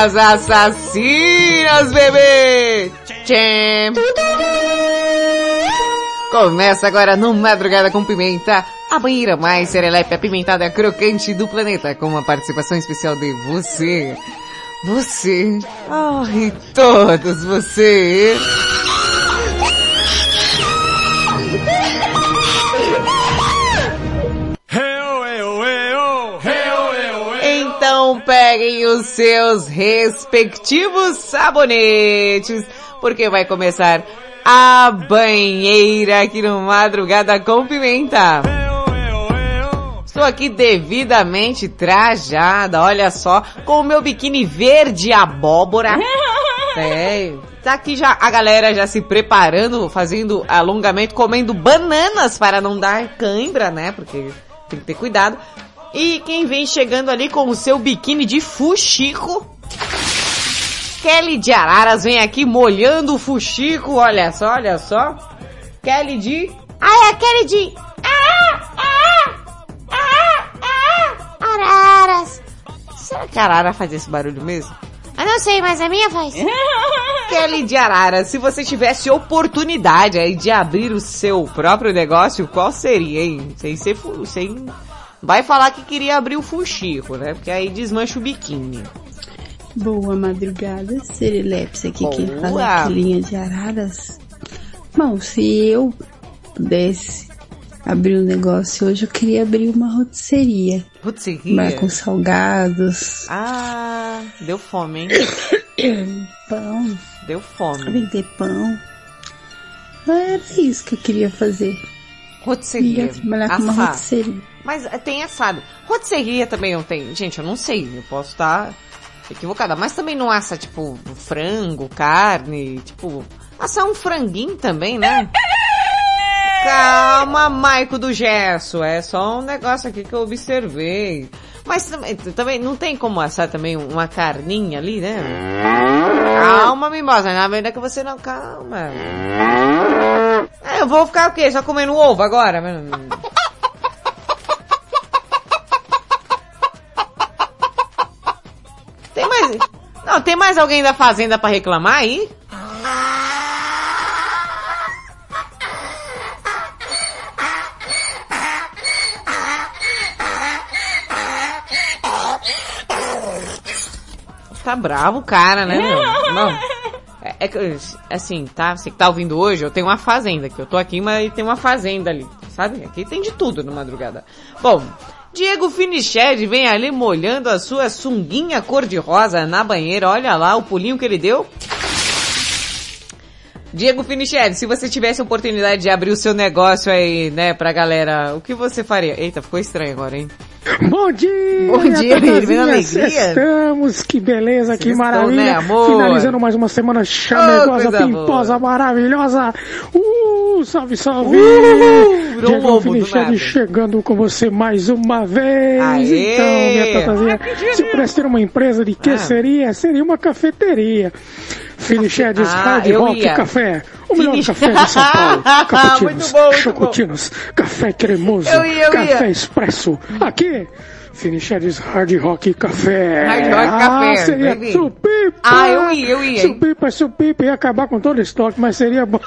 S8: Mamonas assassinas, bebê! Tchê! Começa agora no Madrugada com Pimenta, a banheira mais serelepe apimentada crocante do planeta, com uma participação especial de você. Você. Ai, todos você. Os seus respectivos sabonetes, porque vai começar a banheira aqui no Madrugada com Pimenta. Estou aqui devidamente trajada, olha só, com o meu biquíni verde abóbora. É, tá aqui já a galera já se preparando, fazendo alongamento, comendo bananas para não dar cãibra, né? Porque tem que ter cuidado. E quem vem chegando ali com o seu biquíni de fuxico. Kelly de Araras vem aqui molhando o fuxico, olha só, olha só. Kelly de...
S11: Ai, a Kelly de... Ah, ah, ah, ah, araras.
S8: Será que a Arara faz esse barulho mesmo?
S11: Eu não sei, mas a minha faz.
S8: Kelly de Arara, se você tivesse oportunidade aí de abrir o seu próprio negócio, qual seria, hein? Sem ser... fu- Sem... Vai falar que queria abrir o fuxico, né? Porque aí desmancha o biquíni.
S37: Boa madrugada, Serileps aqui quem
S8: Boa.
S37: fala é linha de Araras. Bom, se eu pudesse abrir um negócio hoje, eu queria abrir uma rotisseria.
S8: Rotisseria?
S37: Mas com salgados,
S8: Ah, deu fome, hein?
S37: pão,
S8: Deu fome.
S37: vender pão. Era isso que eu queria fazer.
S8: Rotisseria.
S37: Ia trabalhar com uma
S8: Assar.
S37: rotisseria.
S8: Mas eh, tem assado. Rotisseria também não tem. Gente, eu não sei. Eu posso estar equivocada. Mas também não assa, tipo, frango, carne. Tipo, assar um franguinho também, né? Calma, Maico do Gesso. É só um negócio aqui que eu observei. Mas também, também não tem como assar também uma carninha ali, né? Calma, mimosa. Na verdade que você não... Calma. É, eu vou ficar o quê? Só comendo ovo agora? Não, tem mais alguém da fazenda pra reclamar aí? Tá bravo o cara, né, meu? Não. É, é que, assim, tá? Você que tá ouvindo hoje, eu tenho uma fazenda, que eu tô aqui, mas tem uma fazenda ali, sabe? Aqui tem de tudo no madrugada. Bom, Diego Finiched vem ali molhando a sua sunguinha cor-de-rosa na banheira, olha lá o pulinho que ele deu. Diego Finiched, se você tivesse a oportunidade de abrir o seu negócio aí, né, pra galera, o que você faria? Eita, ficou estranho agora, hein?
S36: Bom dia!
S8: Bom dia,
S36: Tatazinha.
S8: alegria.
S36: Estamos, que beleza, que
S8: Sextou,
S36: maravilha.
S8: né, amor?
S36: Finalizando mais uma semana chamegosa,
S8: coisa
S36: pimposa, maravilhosa. Uh, salve, salve!
S8: Uh, um
S36: Diego Finicheri
S8: nada.
S36: chegando com você mais uma vez.
S8: Aê!
S36: Então, minha tatazinha, se pudesse ter uma empresa de que
S8: Ah.
S36: seria? Seria uma cafeteria. Finichedes
S8: Ah,
S36: Hard Rock
S8: ia.
S36: Café. O melhor
S8: Finish-
S36: café de São Paulo. Cappuccinos,
S8: Muito bom, muito
S36: chocutinos, café cremoso,
S8: Eu ia, eu
S36: café
S8: ia.
S36: expresso. Aqui, Finichedes Hard Rock Café.
S8: Hard Rock
S36: ah,
S8: Café,
S36: seria
S8: baby.
S36: supipa.
S8: Ah, eu ia, eu ia?
S36: Supipa, supipa, ia acabar com todo o estoque, mas seria bom.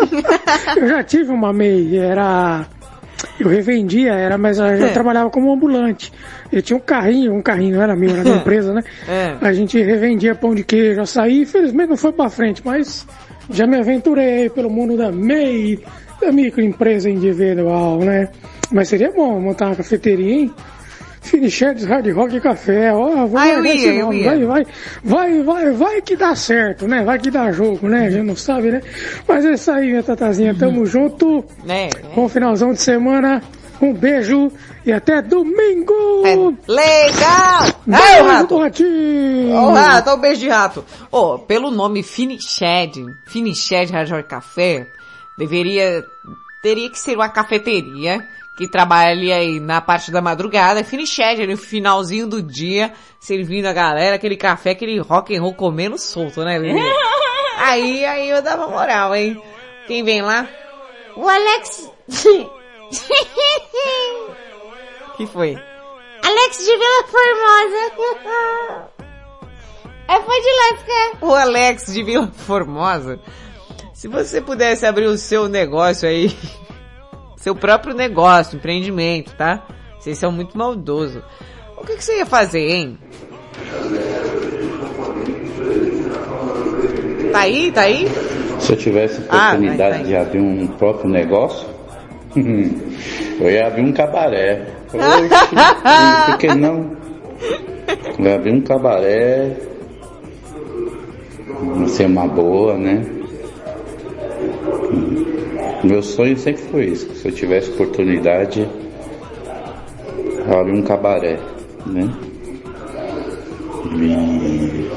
S36: eu já tive uma MEI, era... Eu revendia, era, mas eu
S8: É.
S36: trabalhava como ambulante. Eu tinha um carrinho, um carrinho, não era meu, era da empresa, né?
S8: É.
S36: A gente revendia pão de queijo, açaí, infelizmente não foi pra frente, mas já me aventurei pelo mundo da MEI, da microempresa individual, né? Mas seria bom montar uma cafeteria, hein? Finishedes Hard Rock Café, ó, vou
S8: Ah, eu ia, eu ia.
S36: Vai, vai, vai, vai, vai que dá certo, né? Vai que dá jogo, né? A gente não sabe, né? Mas é isso aí, minha tatazinha, tamo junto.
S8: Né?
S36: Bom finalzão de semana, um beijo e até domingo!
S8: Legal! Ei,
S36: Beijo
S8: rato! Ô, rato, o beijo de rato. Ô, pelo nome Finished Hard Rock Café, deveria, teria que ser uma cafeteria que trabalha aí na parte da madrugada, Finished, ali no finalzinho do dia, servindo a galera aquele café, aquele rock and roll comendo solto, né, bebê? aí, aí eu dava moral, hein? Quem vem lá?
S11: O Alex...
S8: que foi?
S11: Alex de Vila Formosa. É, ficar.
S8: O Alex de Vila Formosa. Se você pudesse abrir o seu negócio aí, seu próprio negócio, empreendimento, tá? Vocês são muito maldoso. O que, que você ia fazer, hein? Tá aí, tá aí?
S38: Se eu tivesse
S8: Ah,
S38: oportunidade
S8: vai, vai.
S38: de abrir um próprio negócio, eu ia abrir um cabaré. Oxe, por que não? Eu ia abrir um cabaré, ia ser uma boa, né? Meu sonho sempre foi isso, que se eu tivesse oportunidade, abrir um cabaré, né? E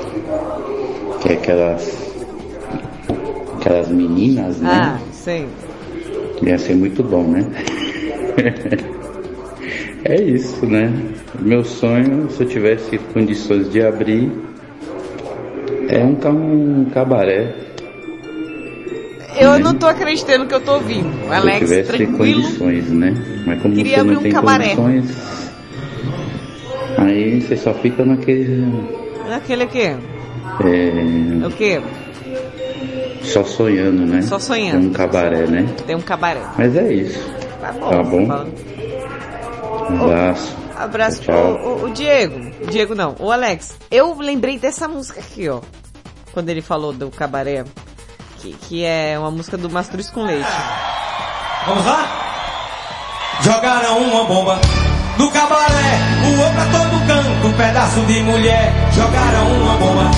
S38: que é aquelas aquelas meninas, né?
S8: Ah, sei.
S38: Ia ser muito bom, né? é isso, né? Meu sonho, se eu tivesse condições de abrir, é um, um cabaré.
S8: Eu não tô acreditando que eu tô ouvindo.
S38: Se
S8: Alex,
S38: tivesse
S8: tranquilo.
S38: condições, né? Mas como
S8: Queria
S38: você
S8: abrir
S38: não
S8: um
S38: tem
S8: cabaré.
S38: condições, aí você só fica naquele.
S8: Aquele aqui.
S38: é,
S8: O quê?
S38: só sonhando, né?
S8: Só sonhando.
S38: Com um cabaré, né?
S8: Tem um cabaré.
S38: Mas é isso.
S8: Tá bom.
S38: Tá bom? Um abraço.
S8: Abraço pro
S38: Tchau.
S8: o, o Diego. Diego não, o Alex. Eu lembrei dessa música aqui, ó. Quando ele falou do cabaré. Que, que é uma música do Mastruz com Leite.
S39: Vamos lá? Jogaram uma bomba no cabaré, voou pra todo canto, um pedaço de mulher. Jogaram uma bomba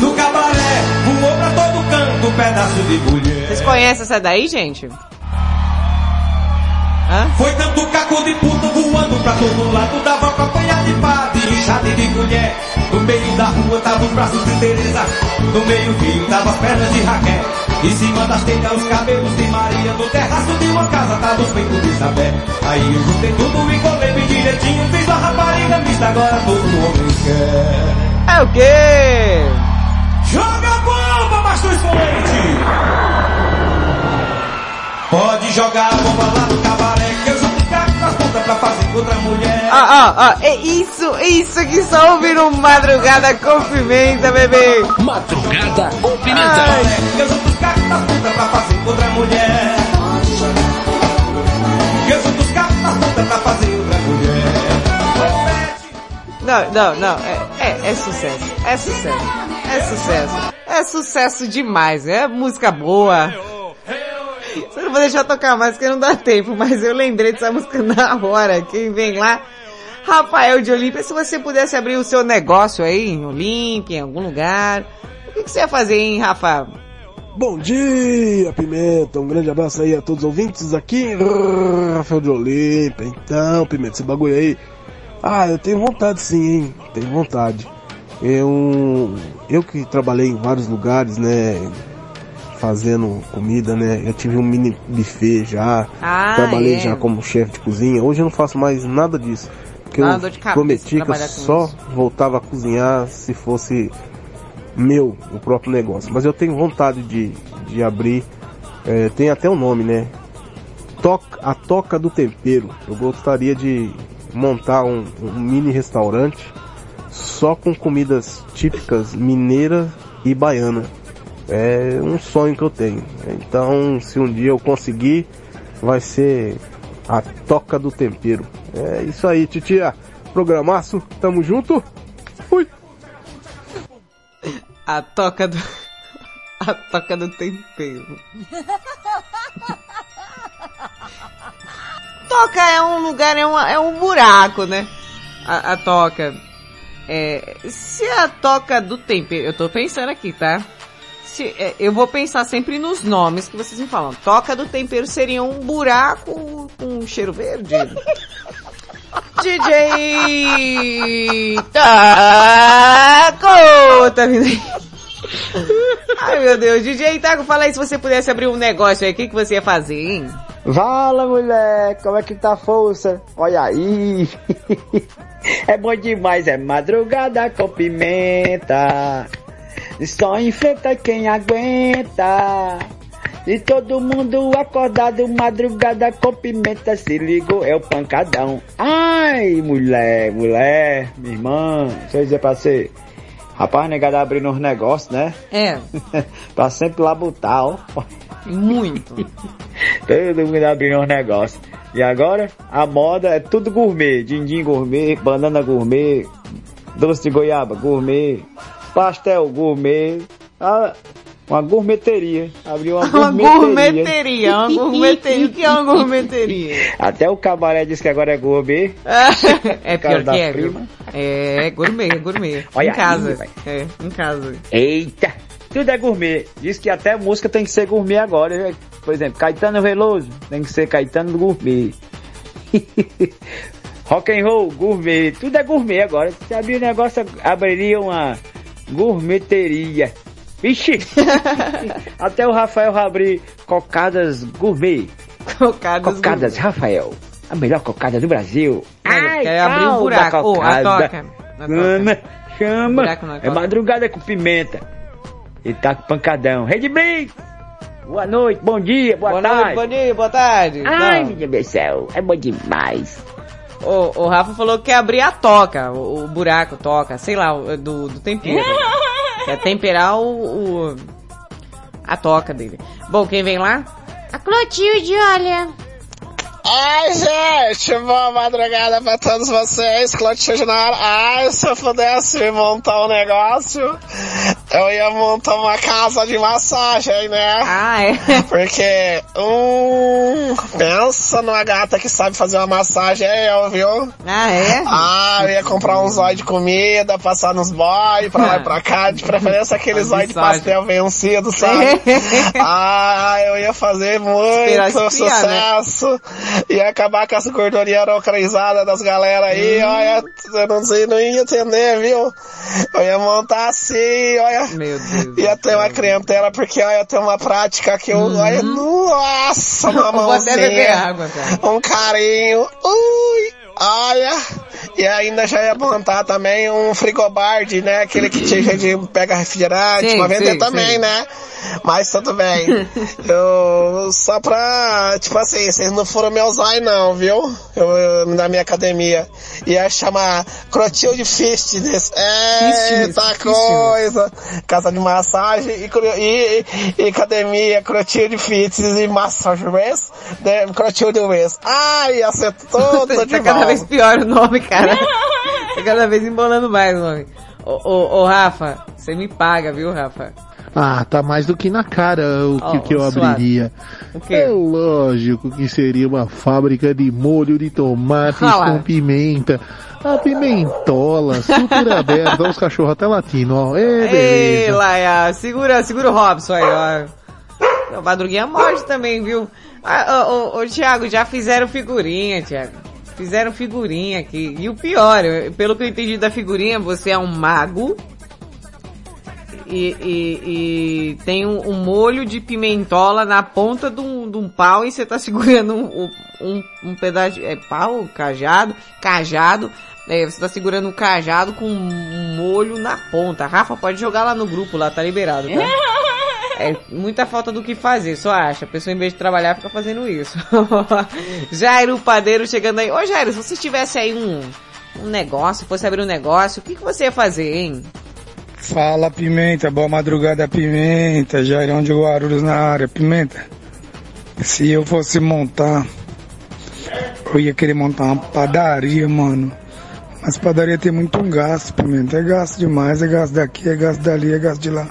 S39: no cabaré, voou pra todo canto, um pedaço de mulher.
S8: Vocês conhecem essa daí, gente? Hã?
S39: Foi tanto caco de puta voando pra todo lado, dava pra apanhar de pá, de inchada e de colher. No meio da rua tava os braços de Teresa, no meio rio tava as pernas de Raquel. Em cima das telhas os cabelos de Maria, no terraço de uma casa tava os peitos de Isabel. Aí eu juntei tudo e colei bem direitinho, fiz uma rapariga mista, agora todo homem quer.
S8: É o quê?
S39: Joga bomba, Mastruz com leite! Pode jogar a bomba lá no junto pontas pra fazer outra mulher.
S8: Ó, ó, ó, é isso, isso que só ouviram madrugada com pimenta, bebê.
S39: Madrugada com pimenta. Eu junto os cacos nas pontas pra fazer outra mulher. Eu junto os cacos nas pontas pra fazer outra mulher.
S8: Não, não, não, é, é, é sucesso, é sucesso, é sucesso, é sucesso demais, é música boa. Você não vou deixar tocar mais porque não dá tempo, mas eu lembrei dessa música na hora. Quem vem lá? Rafael de Olímpia, se você pudesse abrir o seu negócio aí em Olímpia, em algum lugar, o que, que você ia fazer, hein, Rafa?
S40: Bom dia, Pimenta. Um grande abraço aí a todos os ouvintes aqui. Rafael de Olímpia. Então, Pimenta, esse bagulho aí. Ah, eu tenho vontade sim, hein? Tenho vontade. Eu, eu que trabalhei em vários lugares, né? Fazendo comida, né? Eu tive um mini buffet já,
S8: Ah,
S40: trabalhei
S8: é.
S40: já como chefe de cozinha. Hoje eu não faço mais nada disso. Porque
S8: uma
S40: eu prometi que eu só voltava a cozinhar se fosse meu, o próprio negócio. Mas eu tenho vontade de, de abrir, é, tem até o nome, né? Toca, a Toca do Tempero. Eu gostaria de montar um, um mini restaurante só com comidas típicas mineiras e baiana. É um sonho que eu tenho. Então, se um dia eu conseguir, vai ser a Toca do Tempero. É isso aí, titia. Programaço, tamo junto. Fui.
S8: A toca do... A toca do tempero. Toca é um lugar, é, uma, é um buraco, né? A, a toca. É, se a toca do tempero, eu tô pensando aqui, tá? Se, é, eu vou pensar sempre nos nomes que vocês me falam. Toca do tempero seria um buraco com cheiro verde? DJ Taco! Tá vindo aí? Ai meu Deus, DJ Taco, fala aí se você pudesse abrir um negócio aí, o que, que você ia fazer, hein?
S41: Vala, mulher, como é que tá a força? Olha aí. É bom demais, é madrugada com pimenta. Só enfrenta quem aguenta. E todo mundo acordado, madrugada com pimenta. Se ligou, é o pancadão. Ai, mulher, mulher, minha irmã, deixa eu dizer pra você. Rapaz, negada abrindo uns negócios, né?
S8: É.
S41: pra sempre lá botar, ó.
S8: Muito.
S41: Todo mundo abrindo uns negócios. E agora, a moda é tudo gourmet. Dindim gourmet, banana gourmet, doce de goiaba gourmet, pastel gourmet. Ah, uma gourmeteria. Abriu uma
S8: Uma
S41: gourmeteria.
S8: gourmeteria, uma gourmeteria. O que é uma gourmeteria?
S41: Até o cabaré disse que agora é gourmet.
S8: É pior que é,
S41: prima.
S8: viu? É, gourmet, gourmet.
S41: Olha
S8: em
S41: aí,
S8: casa.
S41: vai.
S8: é, em casa.
S41: Eita! Tudo é gourmet. Diz que até música tem que ser gourmet agora. Por exemplo, Caetano Veloso tem que ser Caetano gourmet. Rock and roll, gourmet. Tudo é gourmet agora. Se abrir o negócio, abriria uma gourmeteria. Vixe! até o Rafael abrir cocadas gourmet.
S8: Cocadas,
S41: cocadas Rafael. A melhor cocada do Brasil. Ai,
S8: quer abrir um buraco. A
S41: cocada.
S8: toca. A.
S41: Chama, É
S8: toca.
S41: madrugada com pimenta. E tá com pancadão. Rede Blitz! Boa noite, bom dia, boa,
S8: Boa
S41: tarde.
S8: noite, bom dia, boa tarde.
S41: Ai,
S8: Não.
S41: meu Deus do céu, é bom demais.
S8: O, o Rafa falou que quer abrir a toca, o, o buraco, toca, sei lá, do, do tempero. quer temperar o, o- a toca dele. Bom, quem vem lá?
S11: A Clotilde, olha.
S33: Ai, gente, boa madrugada pra todos vocês. Clotilde na área. Ai, se eu pudesse montar um negócio, eu ia montar uma casa de massagem, né?
S8: Ah, é?
S33: Porque, hum, pensa numa gata que sabe fazer uma massagem, é eu, viu?
S8: Ah, é?
S33: Ah, eu ia comprar um zóio de comida, passar nos boys, pra lá e pra cá, de preferência aquele zóio de pastel vencido, sabe? ah, eu ia fazer muito
S8: esfriar, né?
S33: Ia acabar com essa gordurinha localizada das galera aí,
S8: Hum.
S33: olha, eu não sei, não ia entender, viu? Eu ia montar assim, olha.
S8: Meu Deus.
S33: Ia ter uma clientela, porque olha, tem uma prática que eu, olha, nossa, uma
S8: Uhum. vou até beber
S33: mãozinha,
S8: água, cara.
S33: um carinho, ui, olha, e ainda já ia montar também um frigobar, de, né, aquele que te, de pega refrigerante,
S8: Sim,
S33: pra vender
S8: sim,
S33: também,
S8: sim.
S33: né, mas tudo bem. eu, só pra, tipo assim, vocês não foram meus olhos não, viu? Eu, eu- na minha academia. Ia chamar Crotilde Fitness. Eita
S8: fitness.
S33: coisa! Casa de massagem e, e, e, e academia Crotilde Fitness e Massage Race, né? Crotilde Race. Ai, ia ser tudo de
S8: tá vez pior o nome, cara. tá cada vez embolando mais o nome. Ô, ô, ô, Rafa, você me paga, viu, Rafa?
S42: Ah, tá mais do que na cara o que,
S8: Oh,
S42: que eu abriria. É lógico que seria uma fábrica de molho de tomates
S8: Ah
S42: com pimenta. A pimentola, super aberta, os cachorros até latindo, ó. É,
S8: Ei,
S42: beleza.
S8: Laia, segura, segura o Robson aí, ó. O Madruguinha morte também, viu? Ah, ô, ô, ô, Thiago, já fizeram figurinha, Thiago. Fizeram figurinha aqui. E o pior, pelo que eu entendi da figurinha, você é um mago. e, e- e tem um, um molho de pimentola na ponta de um, de um pau e você tá segurando um, um, um pedaço de é, pau, cajado, cajado, é, você tá segurando um cajado com um molho na ponta. Rafa, pode jogar lá no grupo, lá tá liberado, tá? É muita falta do que fazer, só acha. A pessoa em vez de trabalhar fica fazendo isso. Jairo Padeiro chegando aí. Ô Jairo, se você tivesse aí um, um negócio, fosse abrir um negócio, o que, que você ia fazer, hein?
S43: Fala Pimenta, boa madrugada Pimenta, Jairão de Guarulhos na área, Pimenta. Se eu fosse montar, eu ia querer montar uma padaria, mano. Mas padaria tem muito gasto, Pimenta. É gasto demais, é gasto daqui, é gasto dali, é gasto de lá.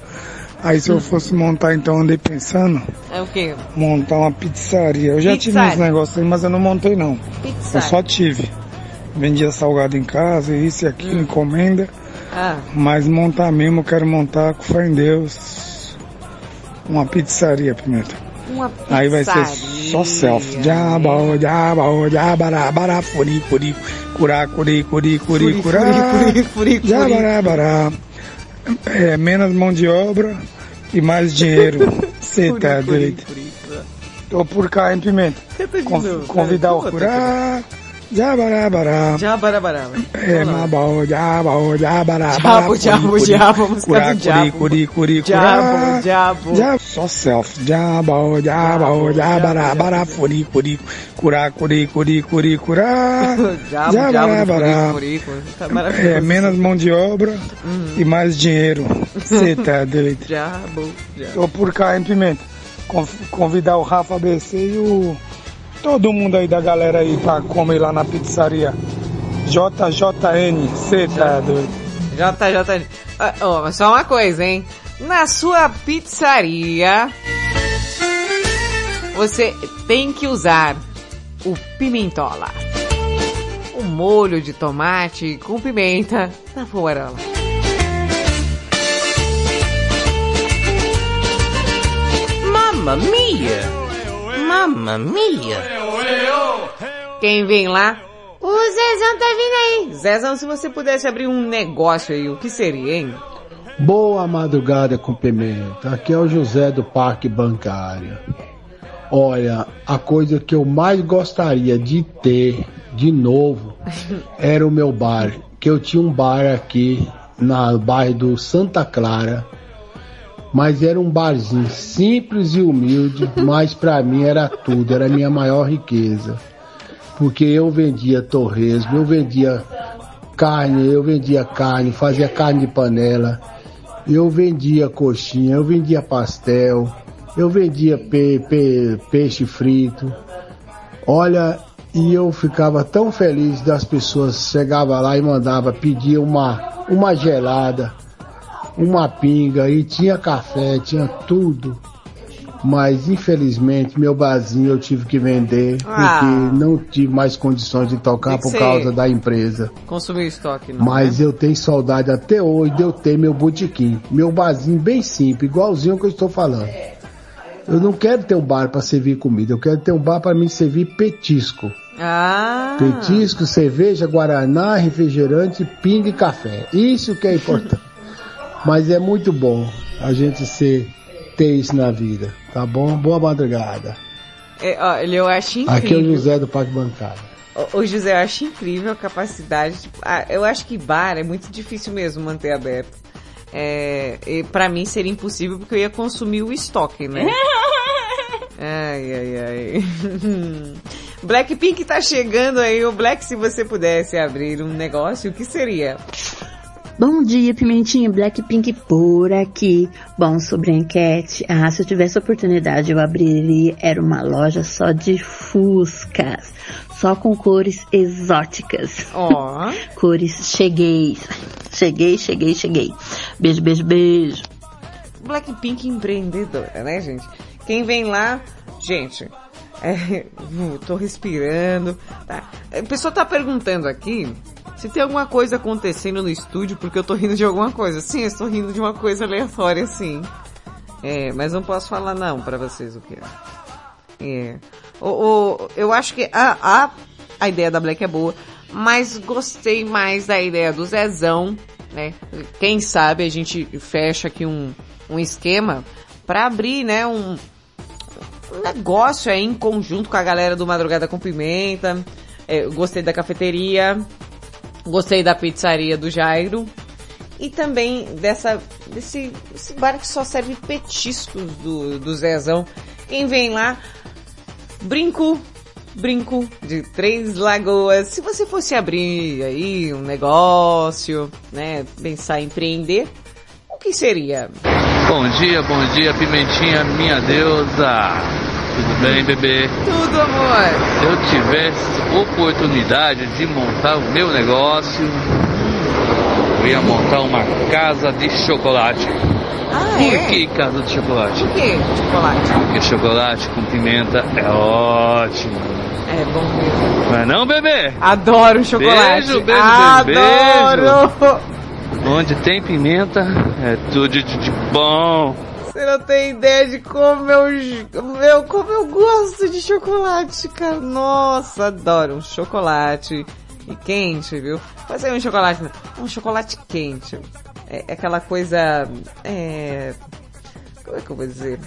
S43: Aí se eu fosse montar, então andei pensando,
S8: É o quê?
S43: montar uma pizzaria. Eu já tive
S8: Pizzaria.
S43: uns negócios aí, mas eu não montei não. Eu
S8: Pizzaria.
S43: só tive. Vendia salgado em casa, isso e aquilo, encomenda.
S8: Ah,
S43: Mas montar mesmo, eu quero montar com fé em Deus. Uma pizzaria, Pimenta.
S8: uma pizzaria.
S43: Aí vai ser só selfie. Jaba, jaba, jabara, bara, furi, furi, curá, curi, curi, curi, curá.
S8: furi, furi, furi, furi.
S43: Jabara, bara. É, menos mão de obra e mais dinheiro. Você tá doido. Tô por cá, hein, Pimenta? Convidar o
S8: cara.
S43: Curá. Jabara, bara.
S8: Jabarabará.
S43: É, mabau, jabau, jabara,
S8: Diabo, diabo, diabo, música do
S43: curi,
S8: diabo.
S43: curi, curi,
S8: Diabo, diabo.
S43: Só selfie. Jabau, jabau, jabara, bara, furi, curi, curá, curi, curi, curi, curá.
S8: Diabo,
S43: Jabara,
S8: diabo,
S43: bara.
S8: furi, furi, furi. Tá.
S43: É, menos mão de obra e mais dinheiro. Você tá doido.
S8: Diabo, diabo.
S43: Tô por cá, hein, Pimenta? Con- Convidar o Rafa BC e o... Todo mundo aí da galera aí pra comer lá na pizzaria. JJN, cê tá doido.
S8: JJ. Ah, ó, mas só uma coisa, hein? Na sua pizzaria, você tem que usar o pimentola. O molho de tomate com pimenta na poerola.
S44: Mamma mia! Mamma mia!
S8: Quem vem lá? O Zezão tá vindo aí. Zezão, se você pudesse abrir um negócio aí, o que seria, hein?
S19: Boa madrugada com pimenta. Aqui é o José do Parque Bancário. Olha, a coisa que eu mais gostaria de ter de novo era o meu bar. Que eu tinha um bar aqui na bairro do Santa Clara. Mas era um barzinho simples e humilde, mas pra mim era tudo, era a minha maior riqueza. Porque eu vendia torresmo, eu vendia carne, eu vendia carne, fazia carne de panela, eu vendia coxinha, eu vendia pastel, eu vendia pe- pe- peixe frito. Olha, e eu ficava tão feliz das pessoas chegava lá e mandava pedir uma uma gelada, uma pinga e tinha café, tinha tudo. Mas infelizmente meu barzinho eu tive que vender
S8: Ah.
S19: porque não tive mais condições de tocar por causa da empresa.
S8: Consumiu estoque, não
S19: Mas
S8: né?
S19: eu tenho saudade até hoje de eu ter meu botequim, meu barzinho bem simples, igualzinho que eu estou falando. Eu não quero ter um bar para servir comida, eu quero ter um bar para me servir petisco.
S8: Ah,
S19: Petisco, cerveja, guaraná, refrigerante, pinga e café. Isso que é importante. Mas é muito bom a gente ser, ter isso na vida, tá bom? Boa madrugada.
S8: é, ó, eu acho incrível.
S19: Aqui é o José do Parque Bancário.
S8: Ô, José, eu acho incrível a capacidade. tipo, ah, eu acho que bar é muito difícil mesmo manter aberto. É, e pra mim seria impossível porque eu ia consumir o estoque, né? Ai, ai, ai. Blackpink tá chegando aí. O Black, se você pudesse abrir um negócio, o que seria?
S45: Bom dia, Pimentinha, Blackpink por aqui. Bom, sobre a enquete, ah, se eu tivesse oportunidade eu abriria, era uma loja só de fuscas, só com cores exóticas.
S8: Ó.
S45: cores, cheguei, cheguei, cheguei, cheguei. Beijo, beijo, beijo.
S8: Blackpink empreendedora, né, gente? Quem vem lá, gente, é, tô respirando, tá? A pessoa tá perguntando aqui se tem alguma coisa acontecendo no estúdio porque eu tô rindo de alguma coisa. Sim, eu estou rindo de uma coisa aleatória, sim. É, mas não posso falar não pra vocês o que é. É. O, o- eu acho que a, a, a ideia da Black é boa, mas gostei mais da ideia do Zezão né? Quem sabe a gente fecha aqui um, um esquema para abrir, né, um, negócio aí em conjunto com a galera do Madrugada com Pimenta. É, gostei da cafeteria, gostei da pizzaria do Jairo e também dessa desse, desse bar que só serve petiscos do, do Zezão. Quem vem lá, brinco, brinco de Três Lagoas. Se você fosse abrir aí um negócio, né, pensar em empreender, o que seria?
S46: Bom dia, bom dia, Pimentinha, minha deusa. Tudo bem, bebê?
S8: Tudo, amor.
S46: Se eu tivesse oportunidade de montar o meu negócio, eu ia montar uma casa de chocolate.
S8: Ah,
S46: Por
S8: é?
S46: que casa de chocolate?
S8: Por que chocolate?
S46: Porque chocolate com pimenta é ótimo.
S8: É bom mesmo.
S46: Não é não, bebê?
S8: Adoro chocolate.
S46: Beijo, beijo,
S8: Adoro!
S46: beijo. Onde tem pimenta, é tudo de, de bom.
S8: Você não tem ideia de como eu, meu, como eu gosto de chocolate, cara. Nossa, adoro um chocolate e quente, viu? Mas é um chocolate, um chocolate quente. É, é aquela coisa, é, como é que eu vou dizer?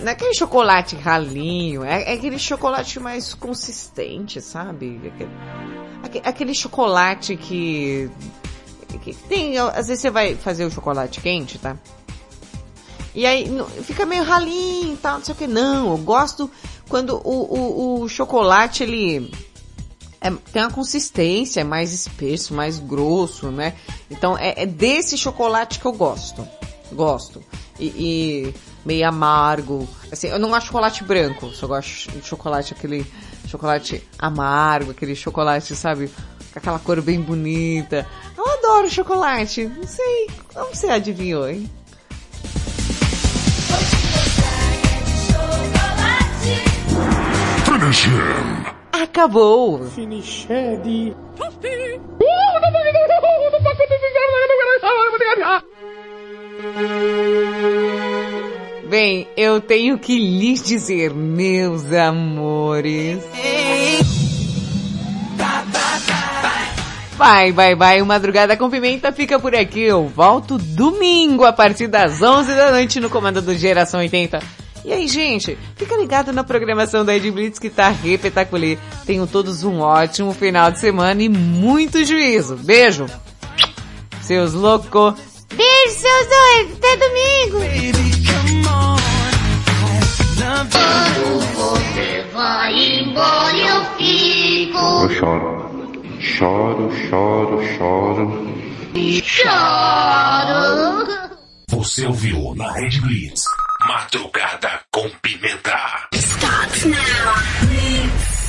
S8: Não é aquele chocolate ralinho, é, é aquele chocolate mais consistente, sabe? Aquele, aque- aquele chocolate que, que tem, às vezes você vai fazer o chocolate quente, tá? E aí fica meio ralinho e tal, não sei o que. Não, eu gosto quando o, o, o chocolate ele é- tem uma consistência, é mais espesso, mais grosso, né? Então é, é desse chocolate que eu gosto. Gosto. E, e meio amargo. Assim, eu não gosto de chocolate branco, só gosto de chocolate, aquele chocolate amargo, aquele chocolate, sabe? Com aquela cor bem bonita. Eu adoro chocolate. Não sei, como você adivinhou, hein?
S1: Finish him.
S8: Acabou!
S36: Finiched.
S8: Bem, eu tenho que lhes dizer, meus amores. Vai, vai, vai, o Madrugada com Pimenta fica por aqui. Eu volto domingo a partir das 11 da noite no comando do Geração 80. E aí, gente, fica ligado na programação da Ed Blitz que tá repetacular. Tenham todos um ótimo final de semana e muito juízo. Beijo! Seus loucos!
S11: Beijo, seus dois. Até domingo.
S25: Você vai embora eu fico.
S38: Eu choro. Choro, choro, choro.
S11: Choro.
S1: Você ouviu na Red Blitz. Madrugada com Pimenta.
S25: Now.